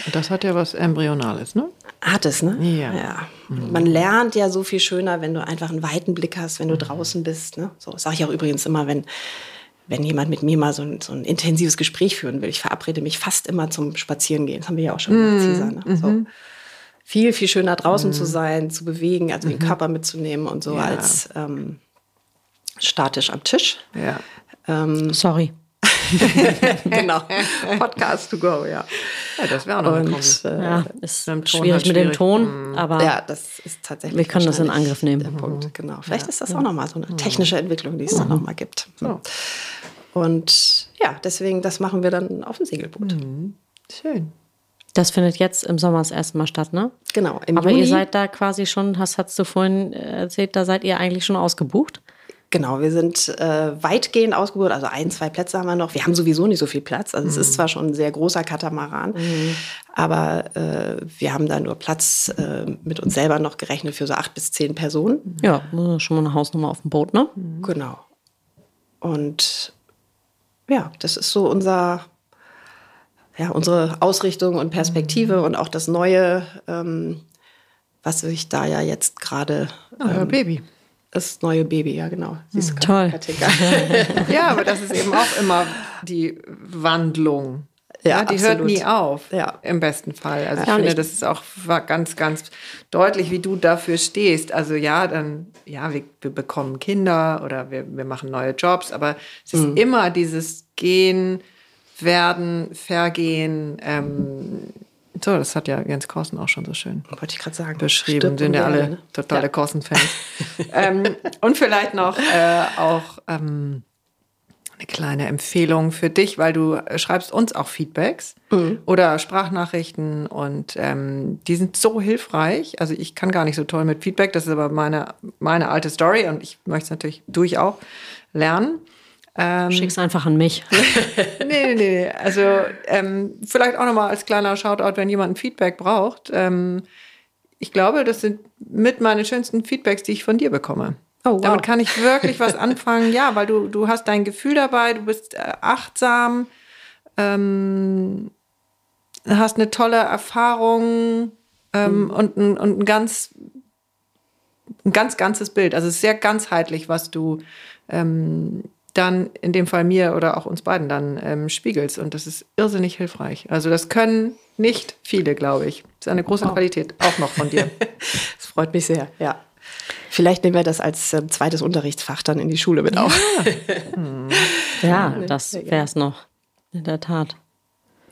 und das hat ja was Embryonales, ne? Hat es, ne? Ja. ja. Mhm. Man lernt ja so viel schöner, wenn du einfach einen weiten Blick hast, wenn du mhm. draußen bist. Ne? So sage ich auch übrigens immer, wenn, wenn jemand mit mir mal so ein, so ein intensives Gespräch führen will. Ich verabrede mich fast immer zum Spazierengehen. Das haben wir ja auch schon gemacht, mhm. Cesar. Ne? So. Viel, viel schöner draußen mhm. zu sein, zu bewegen, also den. Körper mitzunehmen und so ja. als ähm, statisch am Tisch. Ja. Ähm, Sorry. genau. Podcast to go, ja. Ja, das wäre auch noch und, äh, ja, ist schwierig mit dem Ton, mhm. aber ja, das ist tatsächlich. Wir können das in Angriff nehmen. Der Punkt, mhm. genau. Vielleicht ja. ist das auch nochmal so eine mhm. technische Entwicklung, die es mhm. dann nochmal gibt. So. Und ja, deswegen, das machen wir dann auf dem Segelboot. Mhm. Schön. Das findet jetzt im Sommer das erste Mal statt, ne? Genau. Aber Juni. ihr seid da quasi schon, hast, hast du vorhin erzählt, da seid ihr eigentlich schon ausgebucht? Genau, wir sind äh, weitgehend ausgebucht, also ein, zwei Plätze haben wir noch. Wir haben sowieso nicht so viel Platz. Also mhm. es ist mhm. zwar schon ein sehr großer Katamaran, mhm. aber äh, wir haben da nur Platz äh, mit uns selber noch gerechnet für so acht bis zehn Personen. Ja, schon mal eine Hausnummer auf dem Boot, ne? Mhm. Genau. Und ja, das ist so unser, ja, unsere Ausrichtung und Perspektive mhm. und auch das Neue, ähm, was sich da ja jetzt gerade. Ähm, Baby das neue Baby, ja genau. Siehst Toll. ja, aber das ist eben auch immer die Wandlung. Ja, ja die absolut. hört nie auf. Ja. Im besten Fall. Also ja, ich finde, das ist auch ganz, ganz deutlich, wie du dafür stehst. Also ja, dann, ja, wir, wir bekommen Kinder oder wir, wir machen neue Jobs, aber es ist mhm. immer dieses Gehen, Werden, Vergehen, ähm, so, das hat ja Jens Korsen auch schon so schön Wollte ich gerade sagen. beschrieben. Sind ja alle totale ja. Korsen-Fans. ähm, und vielleicht noch äh, auch ähm, eine kleine Empfehlung für dich, weil du schreibst uns auch Feedbacks mhm. oder Sprachnachrichten und ähm, die sind so hilfreich. Also ich kann gar nicht so toll mit Feedback, das ist aber meine, meine alte Story und ich möchte es natürlich durch auch lernen. Ähm, Schick's einfach an mich. nee, nee, nee. Also ähm, vielleicht auch nochmal als kleiner Shoutout, wenn jemand ein Feedback braucht. Ähm, ich glaube, das sind mit meine schönsten Feedbacks, die ich von dir bekomme. Oh, wow. Damit kann ich wirklich was anfangen. Ja, weil du, du hast dein Gefühl dabei, du bist äh, achtsam, ähm, hast eine tolle Erfahrung ähm, mhm. und, ein, und ein ganz ein ganz ganzes Bild. Also es ist sehr ganzheitlich, was du ähm, dann in dem Fall mir oder auch uns beiden dann ähm, spiegelst. Und das ist irrsinnig hilfreich. Also das können nicht viele, glaube ich. Das ist eine große oh. Qualität, auch noch von dir. das freut mich sehr, ja. Vielleicht nehmen wir das als äh, zweites Unterrichtsfach dann in die Schule mit auf. hm. Ja, das wäre es noch, in der Tat.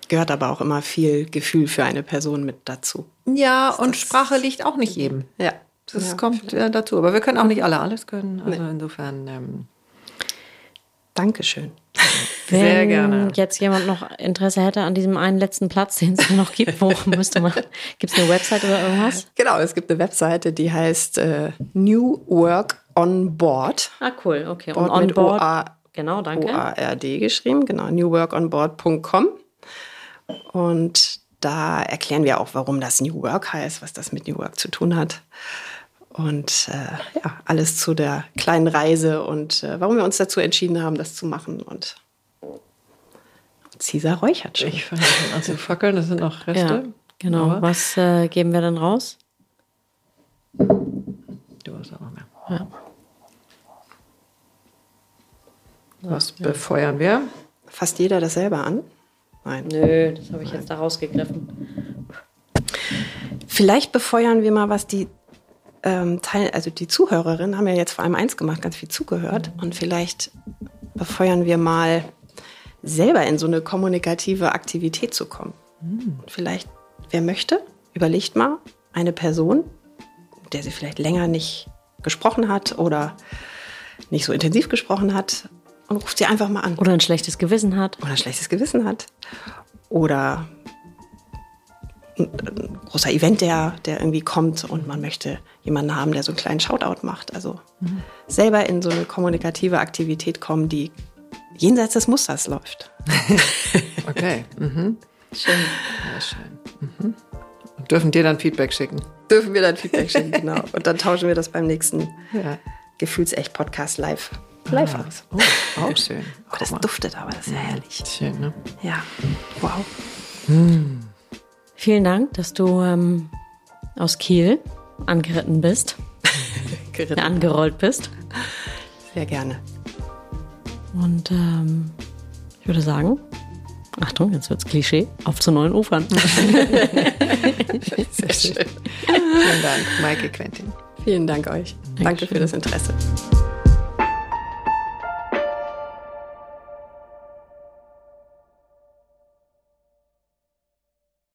Gehört aber auch immer viel Gefühl für eine Person mit dazu. Ja, und Sprache liegt auch nicht jedem. Ja. Das ja, kommt ja dazu. Aber wir können auch nicht alle alles können. Also nee. insofern. Ähm, Dankeschön. Wenn Sehr gerne. jetzt jemand noch Interesse hätte an diesem einen letzten Platz, den es noch gibt, wo müsste man? Gibt es eine Website oder irgendwas? Genau, es gibt eine Webseite, die heißt äh, New Work on Board. Ah, cool, okay. Board und on Board. -A genau, danke. O-A-R-D geschrieben, genau. newworkonboard.com. Und da erklären wir auch, warum das New Work heißt, was das mit New Work zu tun hat. Und äh, ja, alles zu der kleinen Reise und äh, warum wir uns dazu entschieden haben, das zu machen. Und Cesar räuchert schon. Ich fange an zu fackeln, das sind noch Reste. Ja, genau. Aber Was äh, geben wir dann raus? Du hast auch noch mehr. Ja. Was ja. befeuern wir? Fasst jeder das selber an? Nein. Nö, das habe ich jetzt da rausgegriffen. Vielleicht befeuern wir mal, was die ähm, Teil, also die Zuhörerinnen haben ja jetzt vor allem eins gemacht, ganz viel zugehört. Und vielleicht befeuern wir mal selber in so eine kommunikative Aktivität zu kommen. Mhm. Vielleicht, wer möchte, überlegt mal eine Person, der sie vielleicht länger nicht gesprochen hat oder nicht so intensiv gesprochen hat und ruft sie einfach mal an. Oder ein schlechtes Gewissen hat. Oder ein schlechtes Gewissen hat. Oder ein großer Event, der, der irgendwie kommt und man möchte jemanden haben, der so einen kleinen Shoutout macht. Also mhm. selber in so eine kommunikative Aktivität kommen, die jenseits des Musters läuft. okay. Mhm. Schön. Ja, schön. Mhm. Und dürfen dir dann Feedback schicken? Dürfen wir dann Feedback schicken, genau. Und dann tauschen wir das beim nächsten ja. Gefühlsecht-Podcast live, live ah. aus. Oh, auch schön. Oh, das duftet aber, das ist ja herrlich. Schön, ne? Ja. Wow. Hm. Vielen Dank, dass du ähm, aus Kiel angeritten bist. geritten. Angerollt bist. Sehr gerne. Und ähm, ich würde sagen, Achtung, jetzt wird's Klischee, auf zu neuen Ufern. Sehr schön. Vielen Dank, Maike Quentin. Vielen Dank euch. Danke, Danke für das Interesse.